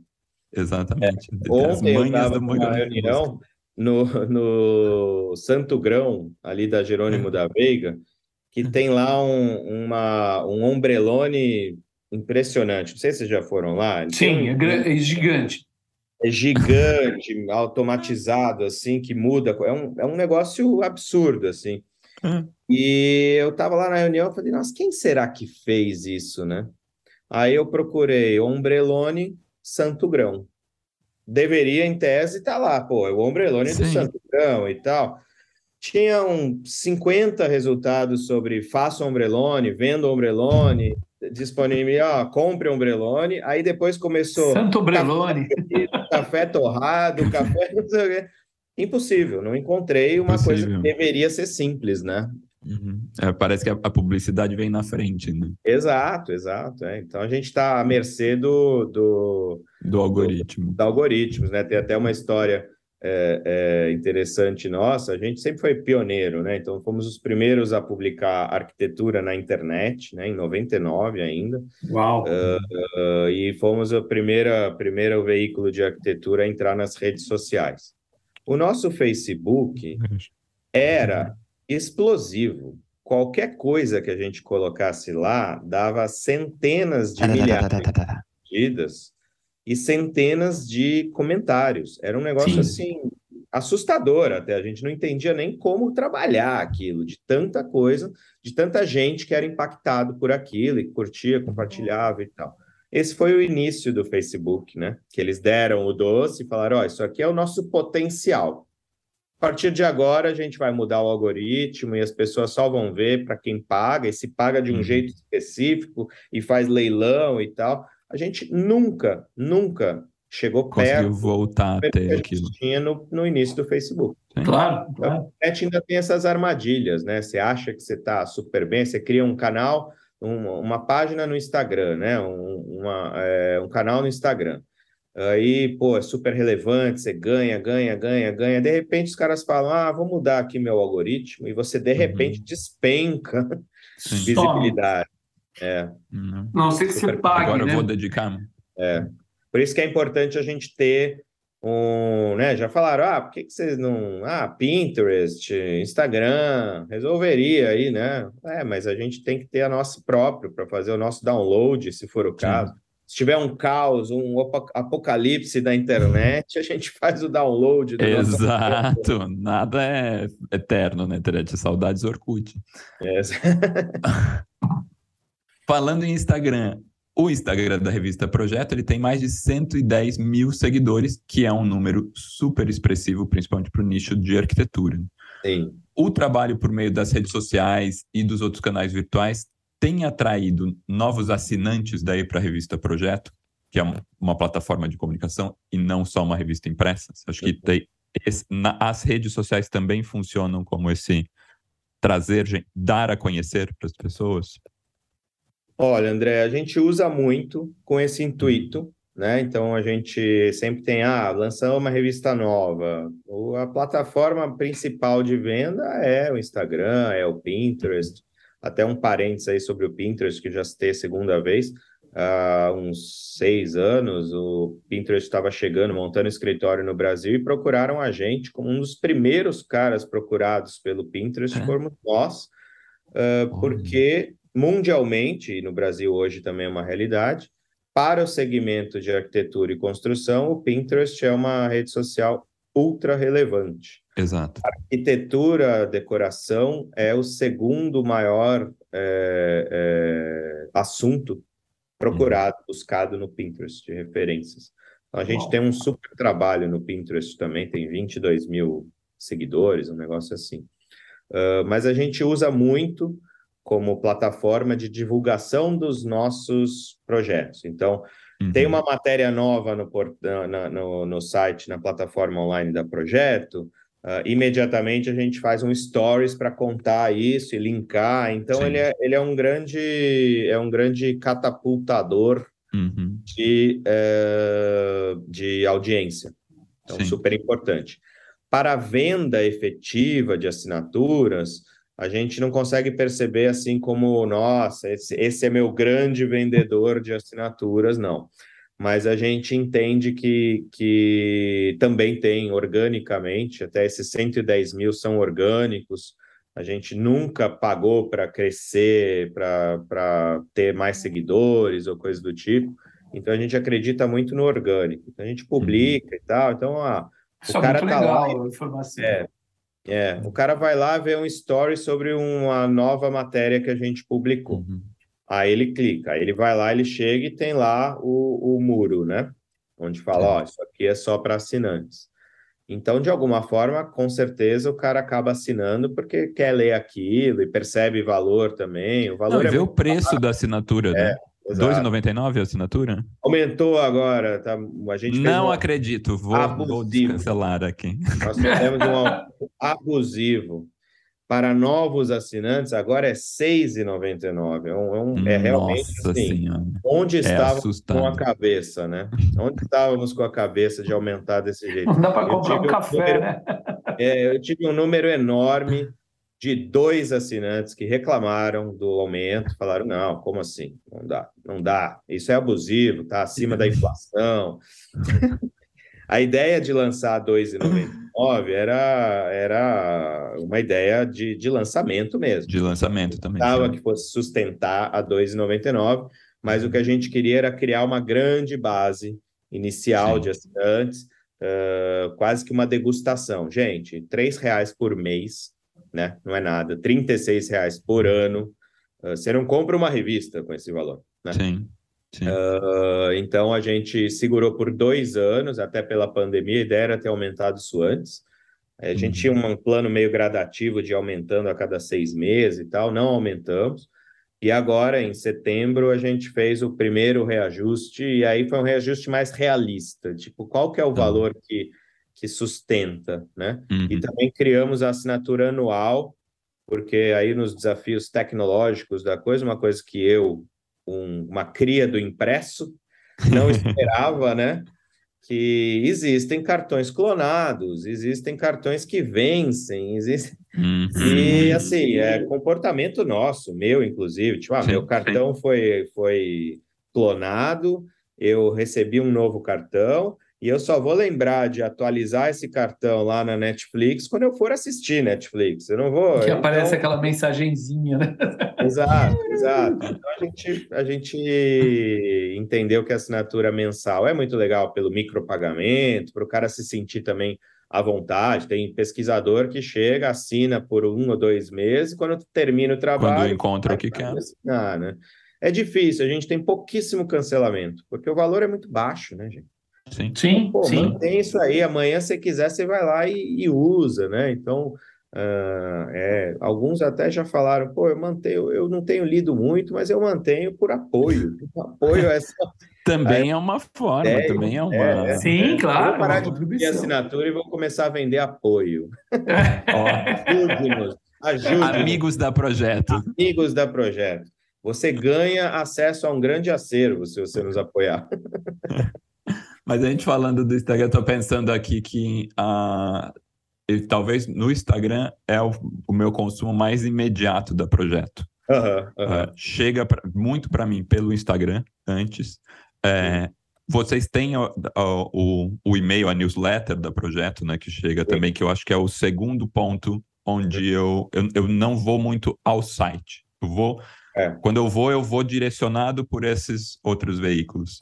Exatamente. É. Ontem eu estava numa reunião no, no Santo Grão, ali da Jerônimo é. da Veiga, que é. tem lá um, uma, um ombrelone impressionante. Não sei se vocês já foram lá. Sim, um... é, gigante é gigante, automatizado, assim, que muda. É um, é um negócio absurdo, assim. Hum. E eu tava lá na reunião falei, nossa, quem será que fez isso, né? Aí eu procurei Ombrelone Santo Grão. Deveria, em tese, estar tá lá, pô, é o Ombrelone Sim. do Santo Grão e tal. Tinham 50 resultados sobre faça Ombrelone, venda Ombrelone, disponível, ó, compre um Brelone. Aí depois começou. Santo Brelone. Café, café torrado, café. Não sei o quê. Impossível, não encontrei uma Impossível. coisa que deveria ser simples, né? Uhum. É, parece que a, a, publicidade vem na frente, né? Exato, exato. É. Então a gente está à mercê do, do, do algoritmo. Do, do algoritmos, né? Tem até uma história é, é, interessante nossa, a gente sempre foi pioneiro, né? Então, fomos os primeiros a publicar arquitetura na internet, né? Em 99 ainda. Uau! Uh, uh, e fomos o primeira, primeiro veículo de arquitetura a entrar nas redes sociais. O nosso Facebook era explosivo. Qualquer coisa que a gente colocasse lá dava centenas de tá, tá, tá, milhares de vidas e centenas de comentários. Era um negócio Sim. assim assustador até. A gente não entendia nem como trabalhar aquilo, de tanta coisa, de tanta gente que era impactado por aquilo e curtia, compartilhava e tal. Esse foi o início do Facebook, né? Que eles deram o doce e falaram: ó, oh, isso aqui é o nosso potencial. A partir de agora, a gente vai mudar o algoritmo e as pessoas só vão ver para quem paga, e se paga de um uhum. jeito específico e faz leilão e tal a gente nunca, nunca chegou Conseguiu perto voltar até aquilo. tinha no, no início do Facebook. Claro, claro. A internet ainda tem essas armadilhas, né? Você acha que você está super bem, você cria um canal, um, uma página no Instagram, né? Um, uma, é, um canal no Instagram. Aí, pô, é super relevante, você ganha, ganha, ganha, ganha. De repente, os caras falam: ah, vou mudar aqui meu algoritmo, e você, de repente, uhum. despenca Sim. visibilidade. É. Uhum. Não sei se você pague. Agora né? eu vou dedicar. É. Por isso que é importante a gente ter um, né? Já falaram, ah, por que, que vocês não. Ah, Pinterest, Instagram, resolveria aí, né? É, mas a gente tem que ter a nossa própria para fazer o nosso download, se for o caso. Sim. Se tiver um caos, um apocalipse da internet, a gente faz o download. Do Exato, nada é eterno na internet, saudades Orkut. É. Falando em Instagram, o Instagram da revista Projeto ele tem mais de 110 mil seguidores, que é um número super expressivo, principalmente para o nicho de arquitetura. Sim. O trabalho por meio das redes sociais e dos outros canais virtuais tem atraído novos assinantes daí para a revista Projeto, que é uma, uma, plataforma de comunicação e não só uma revista impressa. Acho que tem, esse, na, as redes sociais também funcionam como esse trazer, gente, dar a conhecer para as pessoas. Olha, André, a gente usa muito com esse intuito, né? Então a gente sempre tem, ah, lançamos uma revista nova. A plataforma principal de venda é o Instagram, é o Pinterest. Até um parênteses aí sobre o Pinterest, que já citei a segunda vez. Há uns seis anos, o Pinterest estava chegando, montando escritório no Brasil e procuraram a gente como um dos primeiros caras procurados pelo Pinterest, é. fomos nós, uh, porque mundialmente, e no Brasil hoje também é uma realidade, para o segmento de arquitetura e construção, o Pinterest é uma rede social ultra relevante. Exato. arquitetura, decoração é o segundo maior é, é, assunto procurado, uhum. buscado no Pinterest de referências. Então, a gente Uau. tem um super trabalho no Pinterest também, tem 22 mil seguidores, um negócio assim. Uh, mas a gente usa muito como plataforma de divulgação dos nossos projetos. Então, uhum. tem uma matéria nova no, no, no, no, site, na plataforma online da Projeto, uh, imediatamente a gente faz um stories para contar isso e linkar. Então, ele é, ele é um grande é um grande catapultador uhum. de, uh, de audiência. Então, Sim. super importante. Para a venda efetiva de assinaturas, a gente não consegue perceber assim como, nossa, esse, esse é meu grande vendedor de assinaturas, não. Mas a gente entende que, que também tem organicamente, até esses 110 mil são orgânicos, a gente nunca pagou para crescer, para ter mais seguidores ou coisa do tipo. Então a gente acredita muito no orgânico. Então, a gente publica uhum. e tal. Então, ah, o cara tá legal, lá. Informação. É, é, o cara vai lá ver um story sobre uma nova matéria que a gente publicou. Uhum. Aí ele clica, aí ele vai lá, ele chega e tem lá o, o muro, né? Onde fala, ó, é. oh, isso aqui é só para assinantes. Então, de alguma forma, com certeza o cara acaba assinando porque quer ler aquilo e percebe valor também. O valor Não, é vê o preço da assinatura, né? é. né? R$ 2,99 a assinatura? Aumentou agora, tá? A gente Não um acredito, vou, vou cancelar aqui. Nós fizemos um abusivo. Para novos assinantes, agora é R$ 6,99. É, um, é, um, é realmente assim, senhora. onde é estávamos é com a cabeça, né? Onde estávamos com a cabeça de aumentar desse jeito? Não dá para comprar um café, número, né? É, eu tive um número enorme de dois assinantes que reclamaram do aumento, falaram: não, como assim? Não dá, não dá. Isso é abusivo, está acima da inflação. a ideia de lançar 2,99 era, era uma ideia de, de lançamento mesmo. De lançamento também. Estava que fosse sustentar a 2,99, mas o que a gente queria era criar uma grande base inicial sim. de assinantes, uh, quase que uma degustação. Gente, R$ reais por mês né? Não é nada. 36 reais por ano. Uh, você não compra uma revista com esse valor, né? Sim. Sim. Uh, então a gente segurou por dois anos, até pela pandemia, a ideia era ter aumentado isso antes. A gente uhum. tinha um plano meio gradativo de aumentando a cada seis meses e tal, não aumentamos. E agora, em setembro, a gente fez o primeiro reajuste, e aí foi um reajuste mais realista. Tipo, qual que é o tá. valor que que sustenta, né? Uhum. E também criamos a assinatura anual, porque aí nos desafios tecnológicos da coisa, uma coisa que eu, um, uma cria do impresso, não esperava, né? Que existem cartões clonados, existem cartões que vencem, existem... Uhum. E assim, é comportamento nosso, meu inclusive, tipo, ah, Sim, meu cartão foi, foi clonado, eu recebi um novo cartão, e eu só vou lembrar de atualizar esse cartão lá na Netflix quando eu for assistir Netflix. Eu não vou. Que então... aparece aquela mensagenzinha, né? Exato, exato. Então a gente, a gente entendeu que a assinatura mensal é muito legal pelo micropagamento, para o cara se sentir também à vontade. Tem pesquisador que chega, assina por um ou dois meses, quando termina o trabalho. Quando encontra o que quer. Assinar, né? É difícil, a gente tem pouquíssimo cancelamento, porque o valor é muito baixo, né, gente? Sim, sim. Pô, sim. mantém isso aí. Amanhã, se quiser, você vai lá e, e usa, né? Então, uh, é, alguns até já falaram, pô, eu mantenho, eu não tenho lido muito, mas eu mantenho por apoio. apoio é só... Também é uma forma, é, também é uma. É, sim, claro. Vou parar de pedir assinatura e vou começar a vender apoio. Ajude-nos. Ajude Amigos da projeto. Amigos da projeto. Você ganha acesso a um grande acervo se você nos apoiar. Mas a gente falando do Instagram, eu tô pensando aqui que uh, talvez no Instagram é o, o, meu consumo mais imediato da projeto. Uhum, uhum. Uh, chega pra, muito para mim pelo Instagram antes. É, vocês têm o, o, o, e-mail, a newsletter da projeto, né, que chega Sim. também, que eu acho que é o segundo ponto onde eu, eu, eu não vou muito ao site. Eu vou, é. Quando eu vou, eu vou direcionado por esses outros veículos.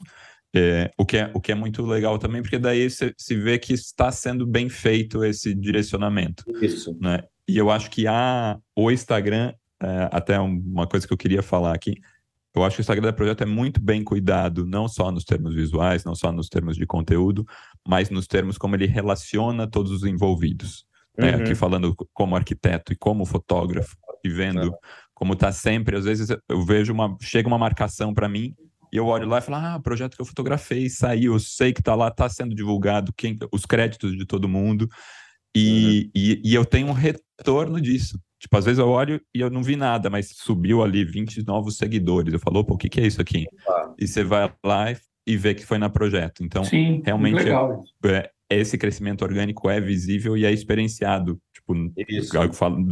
É, o, que é, o que é muito legal também, porque daí se, se vê que está sendo bem feito esse direcionamento. Isso. Né? E eu acho que a, o Instagram, é, até uma coisa que eu queria falar aqui, eu acho que o Instagram da Projeto é muito bem cuidado, não só nos termos visuais, não só nos termos de conteúdo, mas nos termos como ele relaciona todos os envolvidos. Né? Uhum. Aqui falando como arquiteto e como fotógrafo, e vendo Uhum. como está sempre, às vezes eu vejo uma, chega uma marcação para mim e eu olho lá e falo, ah, projeto que eu fotografei, saiu, eu sei que está lá, está sendo divulgado, quem, os créditos de todo mundo, e, Uhum. e, e eu tenho um retorno disso. Tipo, às vezes eu olho e eu não vi nada, mas subiu ali 20 novos seguidores. Eu falo, pô, o que, que é isso aqui? E você vai lá e, e vê que foi na projeto. Então, Sim, realmente legal. é, esse crescimento orgânico é visível e é experienciado. Tipo, Isso.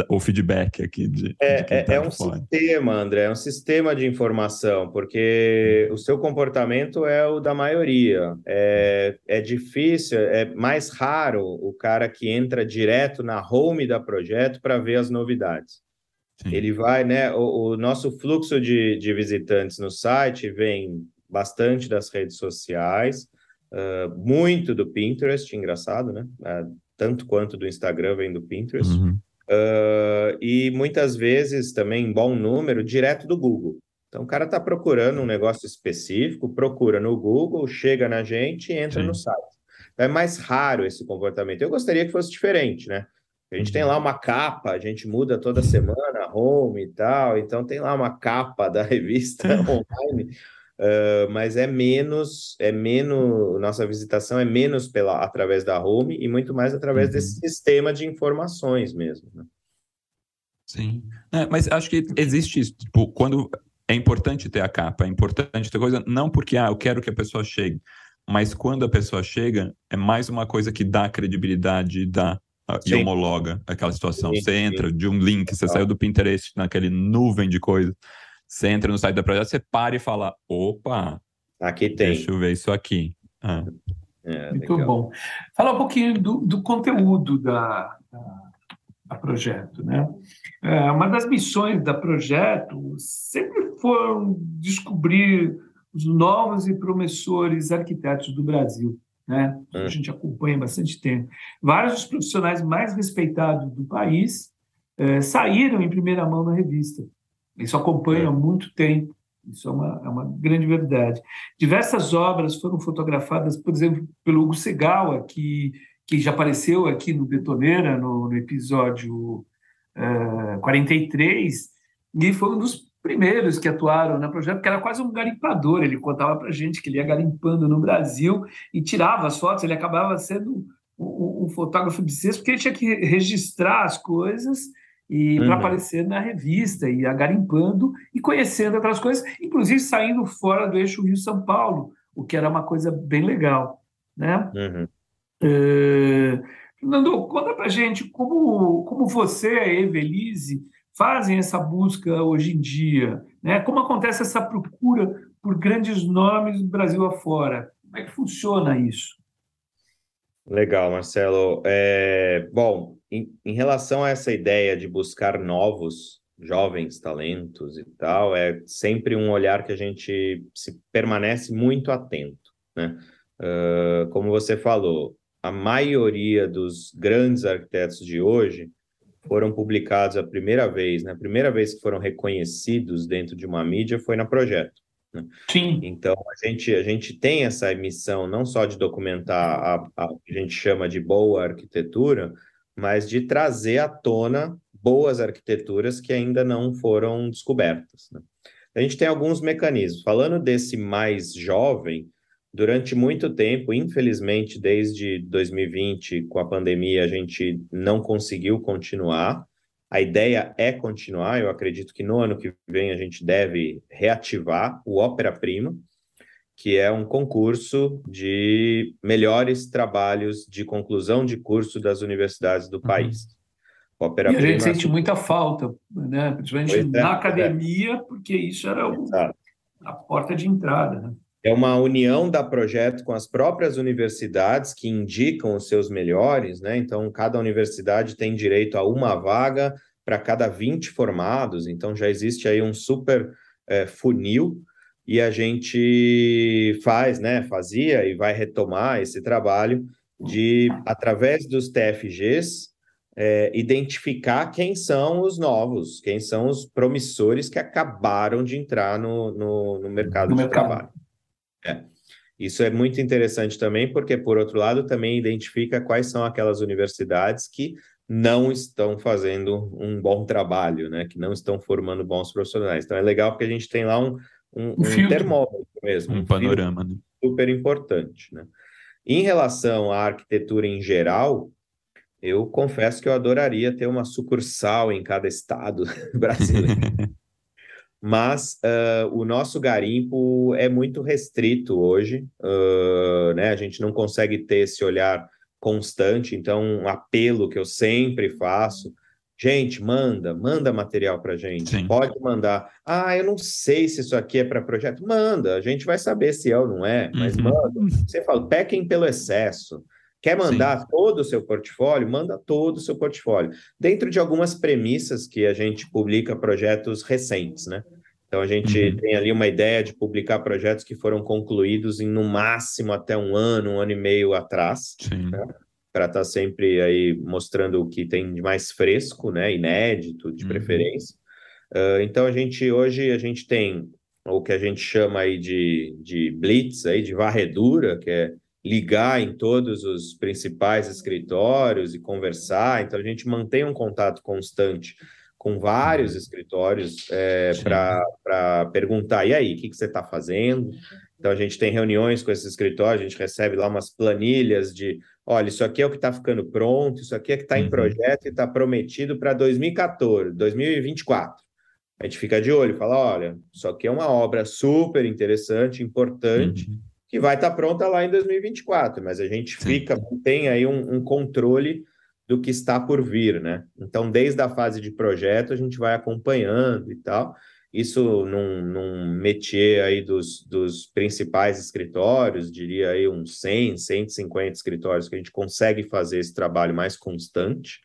o feedback aqui de, de É, quem é, tá é de um fora. sistema, André, é um sistema de informação, porque o seu comportamento é o da maioria. É, é difícil, é mais raro o cara que entra direto na home da projeto para ver as novidades. Sim. Ele vai, né? O, o nosso fluxo de, de visitantes no site vem bastante das redes sociais, uh, muito do Pinterest, engraçado, né? Uh, tanto quanto do Instagram vem do Pinterest. Uhum. Uh, e muitas vezes também, em bom número, direto do Google. Então, o cara está procurando um negócio específico, procura no Google, chega na gente e entra Sim. no site. Então, é mais raro esse comportamento. Eu gostaria que fosse diferente, né? A gente tem lá uma capa, a gente muda toda semana, home e tal, então tem lá uma capa da revista online, uh, mas é menos, é menos, nossa visitação é menos pela, através da home e muito mais através Uhum. desse sistema de informações mesmo. Né? Sim. É, mas acho que existe isso. Tipo, quando é importante ter a capa, é importante ter coisa, não porque ah, eu quero que a pessoa chegue, mas quando a pessoa chega, é mais uma coisa que dá credibilidade, dá ah, e Sim. homologa aquela situação. Sim, Você entra de um link, você Total. saiu do Pinterest naquele nuvem de coisa, você entra no site da projeto, você para e fala, opa, Aqui tem. deixa eu ver isso aqui. Ah, É, Muito legal. bom. Falar um pouquinho do, do conteúdo da, da, da projeto, né? É, uma das missões da projeto sempre foram descobrir os novos e promissores arquitetos do Brasil, né? Hum. A gente acompanha há bastante tempo. Vários dos profissionais mais respeitados do país eh, saíram em primeira mão na revista. Isso acompanha há muito tempo. Isso é uma, é uma grande verdade. Diversas obras foram fotografadas, por exemplo, pelo Hugo Segawa, que, que já apareceu aqui no Betoneira, no, no episódio eh, 43, e foi um dos primeiros que atuaram no projeto, que era quase um garimpador. Ele contava para gente que ele ia garimpando no Brasil e tirava as fotos, ele acabava sendo o, o fotógrafo de cesto, porque ele tinha que registrar as coisas e uhum. para aparecer na revista e agarimpando e conhecendo outras coisas, inclusive saindo fora do eixo Rio-São Paulo, o que era uma coisa bem legal, né? Uhum. É... Fernando, conta para gente como, como você e a Evelise fazem essa busca hoje em dia, né? Como acontece essa procura por grandes nomes do Brasil afora? Como é que funciona isso? Legal, Marcelo. É, bom, em, em, relação a essa ideia de buscar novos jovens talentos e tal, é sempre um olhar que a gente se permanece muito atento, né? Uh, como você falou, a maioria dos grandes arquitetos de hoje foram publicados a primeira vez, né? A primeira vez que foram reconhecidos dentro de uma mídia foi na Projeto. Né? Sim. Então a gente a gente tem essa missão não só de documentar a, a, a que a gente chama de boa arquitetura, mas de trazer à tona boas arquiteturas que ainda não foram descobertas. Né? A gente tem alguns mecanismos. Falando desse mais jovem, durante muito tempo, infelizmente, desde 2020, com a pandemia, a gente não conseguiu continuar. A ideia é continuar. Eu acredito que no ano que vem a gente deve reativar o Ópera Prima, que é um concurso de melhores trabalhos de conclusão de curso das universidades do uhum. país. E a gente sente muita falta, né? principalmente pois na é, academia, é. porque isso era o, a porta de entrada. Né? É uma união da projeto com as próprias universidades que indicam os seus melhores, né? Então, cada universidade tem direito a uma vaga para cada 20 formados, então já existe aí um super é, funil e a gente faz, né? Fazia e vai retomar esse trabalho de, através dos TFGs, é, identificar quem são os novos, quem são os promissores que acabaram de entrar no, no, no mercado no de mercado. trabalho. É. Isso é muito interessante também, porque, por outro lado, também identifica quais são aquelas universidades que não estão fazendo um bom trabalho, né? Que não estão formando bons profissionais. Então é legal porque a gente tem lá um, um, um termômetro mesmo. Um, panorama. Né? Super importante, né? Em relação à arquitetura em geral, eu confesso que eu adoraria ter uma sucursal em cada estado brasileiro. mas uh, o nosso garimpo é muito restrito hoje, uh, né? A gente não consegue ter esse olhar constante, então um apelo que eu sempre faço, gente, manda, manda material para gente, Sim. pode mandar. Ah, eu não sei se isso aqui é para projeto, manda, a gente vai saber se é ou não é, mas uhum. manda. Você fala, pequem pelo excesso. Quer mandar Sim. todo o seu portfólio? Manda todo o seu portfólio. Dentro de algumas premissas que a gente publica projetos recentes, né? Então a gente uhum. tem ali uma ideia de publicar projetos que foram concluídos em no máximo até um ano, um ano e meio atrás, né? Para estar tá sempre aí mostrando o que tem de mais fresco, né? Inédito, de uhum. preferência. Uh, então a gente hoje a gente tem o que a gente chama aí de, de blitz aí de varredura, que é ligar em todos os principais escritórios e conversar. Então, a gente mantém um contato constante com vários escritórios é, para perguntar: e aí, o que, que você está fazendo? Então, a gente tem reuniões com esses escritórios, a gente recebe lá umas planilhas de: olha, isso aqui é o que está ficando pronto, isso aqui é que está em uhum. projeto e está prometido para 2014, 2024. A gente fica de olho, fala: olha, isso aqui é uma obra super interessante, importante. Uhum que vai estar pronta lá em 2024, mas a gente fica, tem aí um, um, controle do que está por vir, né? Então, desde a fase de projeto, a gente vai acompanhando e tal. Isso num, num métier aí dos, dos principais escritórios, diria aí uns 100, 150 escritórios que a gente consegue fazer esse trabalho mais constante.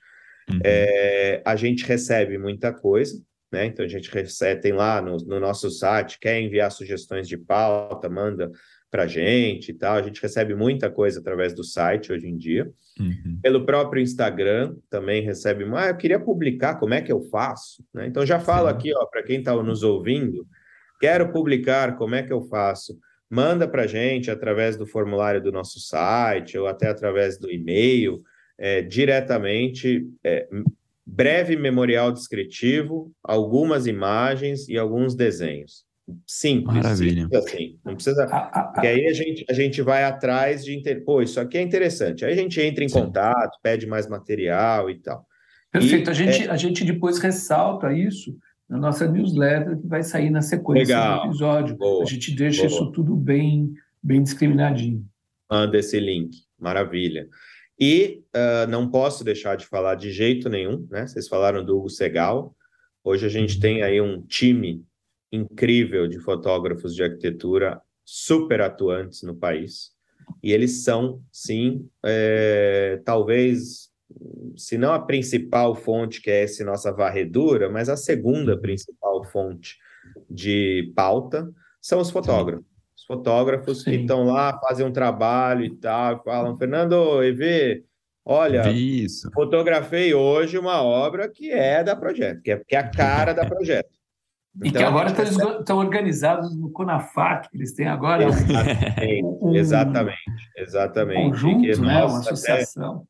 Uhum. É, a gente recebe muita coisa, né? Então a gente recebe, tem lá no, no nosso site, quer enviar sugestões de pauta, manda para gente e tal. A gente recebe muita coisa através do site hoje em dia. Uhum. Pelo próprio Instagram também recebe. Ah, eu queria publicar, como é que eu faço? Né? Então já falo Sim. aqui, ó, para quem está nos ouvindo, quero publicar, como é que eu faço? Manda para gente através do formulário do nosso site ou até através do e-mail, é, diretamente. É, breve memorial descritivo, algumas imagens e alguns desenhos. Simples. Maravilha. Simples assim. Não precisa. Porque aí a gente, a gente vai atrás de. Inter... Pô, isso aqui é interessante. Aí a gente entra em Sim. contato, pede mais material e tal. Perfeito. E, a, gente, é... a gente depois ressalta isso na nossa newsletter que vai sair na sequência Legal. do episódio. Boa. A gente deixa Boa. isso tudo bem, bem discriminadinho. Manda esse link. Maravilha. E uh, não posso deixar de falar de jeito nenhum, né? Vocês falaram do Hugo Segal. Hoje a gente tem aí um time incrível de fotógrafos de arquitetura super atuantes no país. E eles são, sim, é, talvez, se não a principal fonte, que é essa nossa varredura, mas a segunda principal fonte de pauta são os fotógrafos. Os fotógrafos sim. que estão lá, fazem um trabalho e tal, falam, Fernando, EV, olha, Isso. fotografei hoje uma obra que é da Projeto, que é, que é a cara da Projeto. E então, que agora estão, estão organizados no CONAFAC, eles têm agora exatamente, um, exatamente, exatamente. Conjunto, né? uma associação.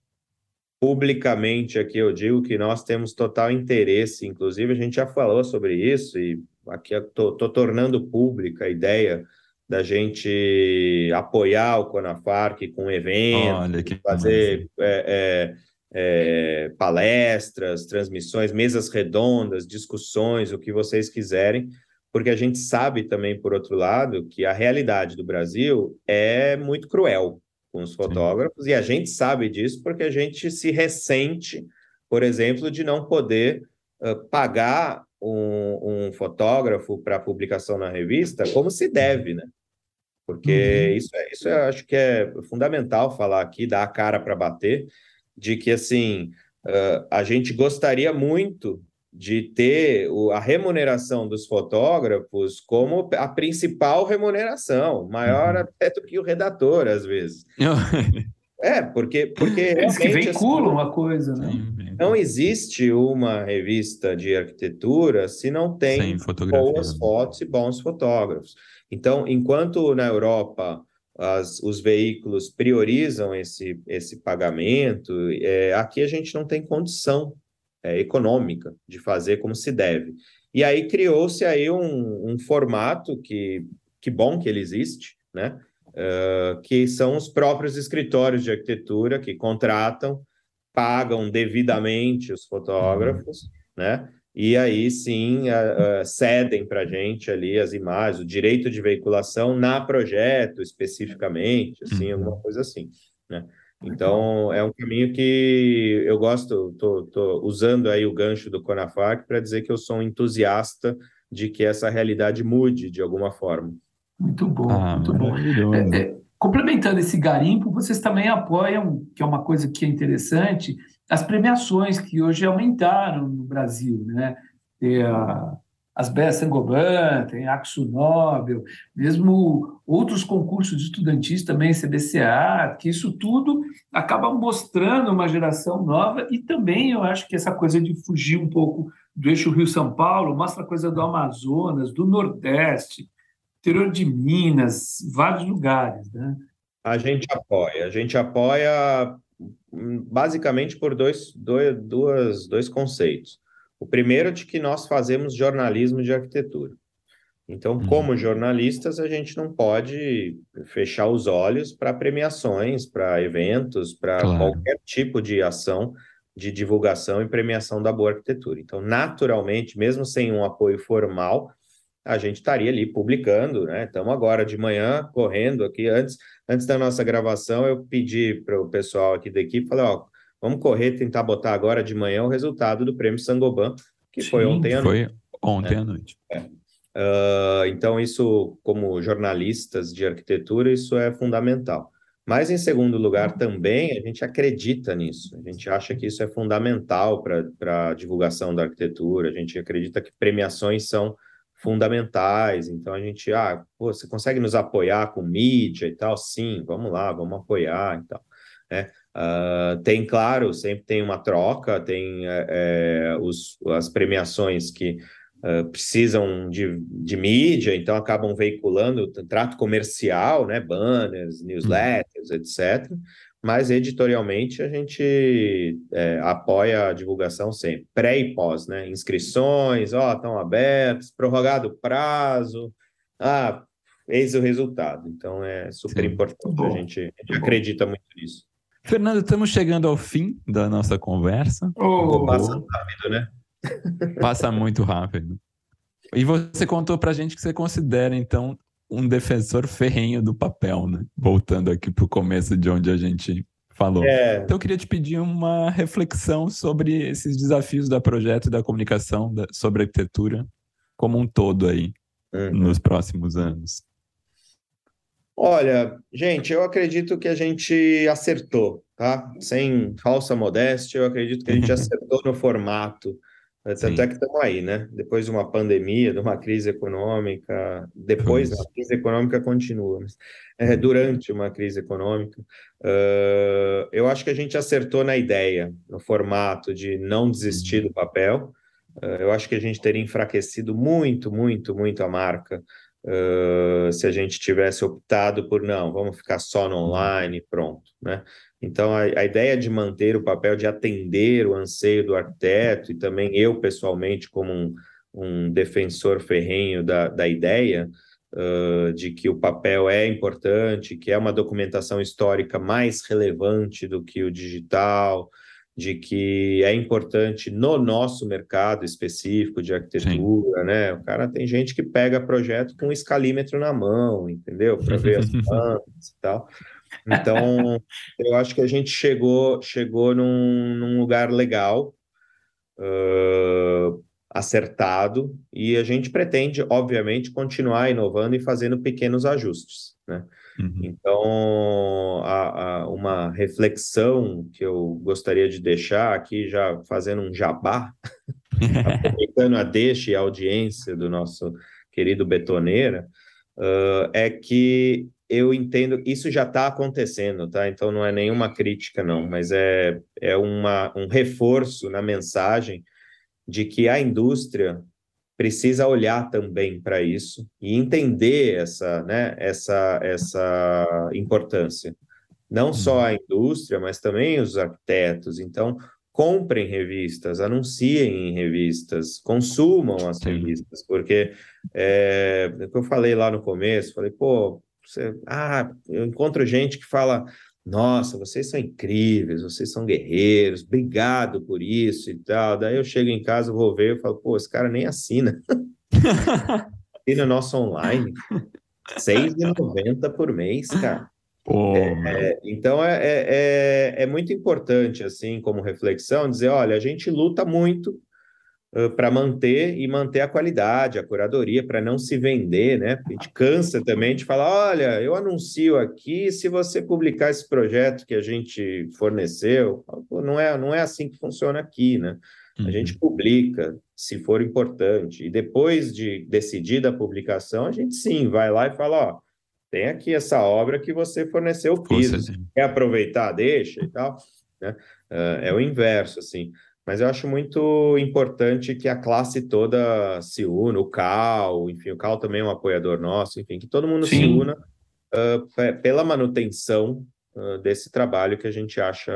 Publicamente aqui eu digo que nós temos total interesse, inclusive a gente já falou sobre isso, e aqui estou tornando pública a ideia da gente apoiar o CONAFARC com eventos, fazer é, é, é, palestras, transmissões, mesas redondas, discussões, o que vocês quiserem, porque a gente sabe também, por outro lado, que a realidade do Brasil é muito cruel com os fotógrafos, Sim. e a gente sabe disso porque a gente se ressente, por exemplo, de não poder uh, pagar um, um fotógrafo para publicação na revista como se deve, né? Porque uhum. isso, é, isso eu acho que é fundamental falar aqui, dar a cara para bater, de que, assim, uh, a gente gostaria muito de ter o, a remuneração dos fotógrafos como a principal remuneração, maior uhum. até do que o redator, às vezes. é, porque... porque Eles que veiculam assim, a coisa, né? Não existe uma revista de arquitetura se não tem boas né? fotos e bons fotógrafos. Então, enquanto na Europa as, os veículos priorizam esse, esse pagamento, é, aqui a gente não tem condição é, econômica de fazer como se deve. E aí criou-se aí um, um, formato que, que bom que ele existe, né? Uh, que são os próprios escritórios de arquitetura que contratam, pagam devidamente os fotógrafos, uhum. né? E aí sim uh, uh, cedem para a gente ali as imagens, o direito de veiculação na projeto especificamente, assim, uhum. alguma coisa assim, né? Então é um caminho que eu gosto, tô, tô usando aí o gancho do Conafac para dizer que eu sou um entusiasta de que essa realidade mude de alguma forma. Muito bom, ah, muito bom. É, é, complementando esse garimpo, vocês também apoiam, que é uma coisa que é interessante, as premiações que hoje aumentaram no Brasil, né? Tem a, as Bea Sangoban, tem a Axo Nobel, mesmo outros concursos estudantis também, CBCA, que isso tudo acaba mostrando uma geração nova e também eu acho que essa coisa de fugir um pouco do eixo Rio-São Paulo mostra a coisa do Amazonas, do Nordeste, interior de Minas, vários lugares, né? A gente apoia, a gente apoia basicamente por dois, dois, duas, dois conceitos. O primeiro de que nós fazemos jornalismo de arquitetura. Então, uhum. como jornalistas, a gente não pode fechar os olhos para premiações, para eventos, para claro. qualquer tipo de ação de divulgação e premiação da boa arquitetura. Então, naturalmente, mesmo sem um apoio formal, a gente estaria ali publicando, né? Estamos agora de manhã correndo aqui. Antes, antes da nossa gravação, eu pedi para o pessoal aqui da equipe, falei, ó, vamos correr, tentar botar agora de manhã o resultado do prêmio Sangoban, que Sim, foi ontem à noite. Foi ontem né? à noite. É. Uh, então, isso, como jornalistas de arquitetura, isso é fundamental. Mas, em segundo lugar, também a gente acredita nisso. A gente acha que isso é fundamental para a divulgação da arquitetura. A gente acredita que premiações são fundamentais. Então a gente, ah, pô, você consegue nos apoiar com mídia e tal? Sim, vamos lá, vamos apoiar e tal. Né? Uh, tem, claro, sempre tem uma troca, tem é, é, os, as premiações que uh, precisam de, de mídia, então acabam veiculando trato comercial, né? Banners, uhum. newsletters, etc mas editorialmente a gente é, apoia a divulgação sempre, pré e pós, né? Inscrições, ó, estão abertas, prorrogado prazo, ah, eis o resultado. Então é super Sim. importante, a gente, a gente acredita muito nisso. Fernando, estamos chegando ao fim da nossa conversa. Oh, passa rápido, né? Passa muito rápido. E você contou pra gente que você considera, então, um defensor ferrenho do papel, né? Voltando aqui para o começo de onde a gente falou. É. Então, eu queria te pedir uma reflexão sobre esses desafios da projeto e da comunicação da, sobre arquitetura como um todo aí, uhum. nos próximos anos. Olha, gente, eu acredito que a gente acertou, tá? Sem falsa modéstia, eu acredito que a gente acertou no formato. É, tanto Sim. é que estamos aí, né? Depois de uma pandemia, de uma crise econômica, depois da crise econômica continua, mas é, durante uma crise econômica, uh, eu acho que a gente acertou na ideia, no formato de não desistir do papel. Uh, eu acho que a gente teria enfraquecido muito, muito, muito a marca uh, se a gente tivesse optado por não, vamos ficar só no online, pronto, né? Então, a, a, ideia de manter o papel de atender o anseio do arquiteto, e também eu, pessoalmente, como um, um defensor ferrenho da, da ideia, uh, de que o papel é importante, que é uma documentação histórica mais relevante do que o digital, de que é importante no nosso mercado específico de arquitetura, Sim. né? O cara tem gente que pega projeto com um escalímetro na mão, entendeu? Para ver as plantas e tal. Então, eu acho que a gente chegou, chegou num, num lugar legal, uh, acertado, e a gente pretende, obviamente, continuar inovando e fazendo pequenos ajustes, né? Uhum. Então, a, a, uma reflexão que eu gostaria de deixar aqui, já fazendo um jabá, aproveitando a deixa e a audiência do nosso querido Betoneira, uh, é que eu entendo, isso já está acontecendo, tá? Então não é nenhuma crítica, não, mas é, é uma, um reforço na mensagem de que a indústria precisa olhar também para isso e entender essa, né, essa, essa importância. Não só a indústria, mas também os arquitetos. Então, comprem revistas, anunciem em revistas, consumam as revistas, porque é, é o que eu falei lá no começo, falei, pô, você, ah, eu encontro gente que fala, nossa, vocês são incríveis, vocês são guerreiros, obrigado por isso e tal. Daí eu chego em casa, vou ver, eu falo, pô, esse cara nem assina. assina nosso online. R$ 6,90 por mês, cara. Oh, é, então é, é, é, é muito importante, assim, como reflexão, dizer, olha, a gente luta muito para manter e manter a qualidade, a curadoria, para não se vender, né? A gente cansa também de falar: olha, eu anuncio aqui, se você publicar esse projeto que a gente forneceu, não é, não é assim que funciona aqui, né? A gente uhum. publica, se for importante, e depois de decidida a publicação, a gente sim vai lá e fala: ó, tem aqui essa obra que você forneceu o piso, quer aproveitar, deixa e tal. Né? Uh, é o inverso, assim. Mas eu acho muito importante que a classe toda se una, o Cal, enfim, o Cal também é um apoiador nosso, enfim, que todo mundo Sim. se una uh, pela manutenção uh, desse trabalho que a gente acha,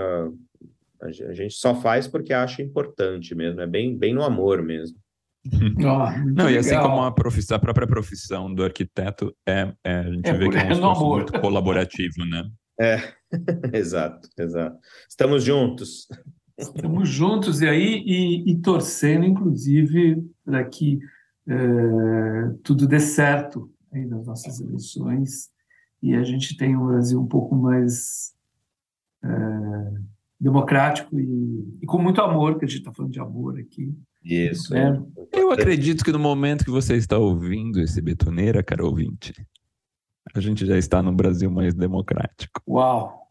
a gente só faz porque acha importante mesmo, é bem, bem no amor mesmo. Oh, Não, e assim como a, profissão, a própria profissão do arquiteto, é, é a gente é vê que é um esforço muito colaborativo, né? É, exato, exato. Estamos juntos. Estamos juntos e aí e, e torcendo, inclusive, para que é, tudo dê certo aí nas nossas eleições e a gente tenha um Brasil um pouco mais é, democrático e, e, com muito amor, que a gente está falando de amor aqui. Isso. É. Eu acredito que no momento que você está ouvindo esse betoneira, cara ouvinte, a gente já está no Brasil mais democrático. Uau!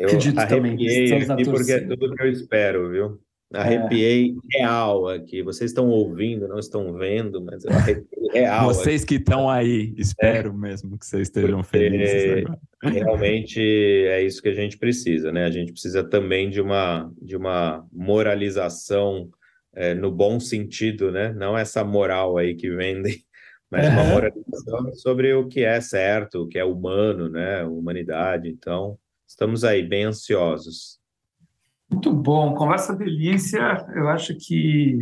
Eu Acredito arrepiei aqui porque é tudo que eu espero, viu? Arrepiei é. real aqui. Vocês estão ouvindo, não estão vendo, mas eu arrepiei real. Vocês aqui. que estão aí, espero é. mesmo que vocês estejam porque felizes. Agora. Realmente é isso que a gente precisa, né? A gente precisa também de uma, de uma moralização é, no bom sentido, né? Não essa moral aí que vendem, mas uma moralização sobre o que é certo, o que é humano, né? Humanidade. Então, Estamos aí, bem ansiosos. Muito bom, conversa delícia. Eu acho que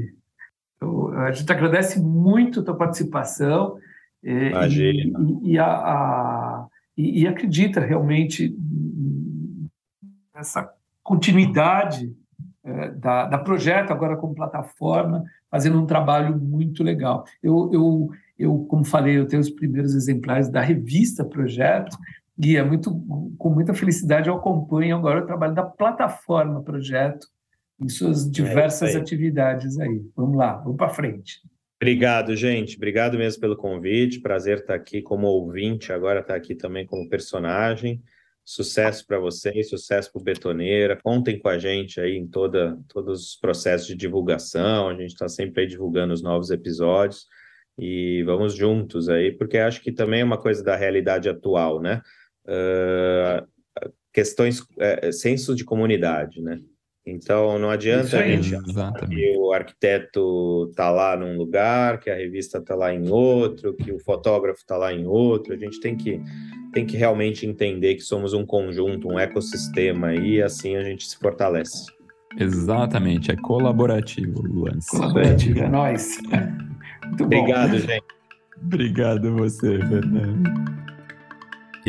eu, a gente agradece muito a tua participação. É, Imagina. E, e, a, a, e, e acredita realmente nessa continuidade é, da, da projeto agora como plataforma, fazendo um trabalho muito legal. Eu, eu, eu, como falei, eu tenho os primeiros exemplares da revista Projeto, e é muito, com muita felicidade eu acompanho agora o trabalho da plataforma Projeto em suas é diversas é atividades aí. Vamos lá, vamos para frente. Obrigado, gente. Obrigado mesmo pelo convite. Prazer estar aqui como ouvinte, agora estar aqui também como personagem. Sucesso para vocês, sucesso para o Betoneira. Contem com a gente aí em toda, todos os processos de divulgação. A gente está sempre aí divulgando os novos episódios e vamos juntos aí, porque acho que também é uma coisa da realidade atual, né? Uh, questões, uh, senso de comunidade, né? Então não adianta a gente que o arquiteto está lá num lugar, que a revista está lá em outro, que o fotógrafo está lá em outro. A gente tem que tem que realmente entender que somos um conjunto, um ecossistema e assim a gente se fortalece. Exatamente, é colaborativo lance. Colaborativo, é nóis. Muito Obrigado, bom. gente. Obrigado você, Fernando.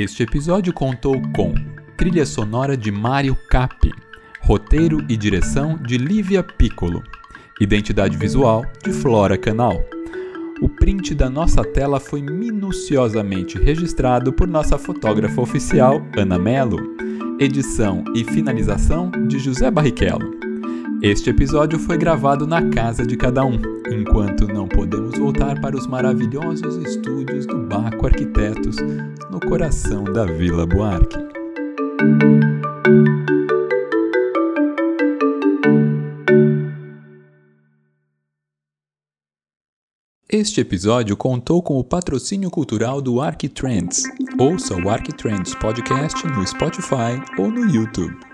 Este episódio contou com trilha sonora de Mário Capi, roteiro e direção de Lívia Piccolo, identidade visual de Flora Canal. O print da nossa tela foi minuciosamente registrado por nossa fotógrafa oficial, Ana Melo. Edição e finalização de José Barrichello. Este episódio foi gravado na casa de cada um, enquanto não podemos voltar para os maravilhosos estúdios do Baco Arquitetos, no coração da Vila Buarque. Este episódio contou com o patrocínio cultural do Arquitrends. Ouça o Arquitrends Podcast no Spotify ou no YouTube.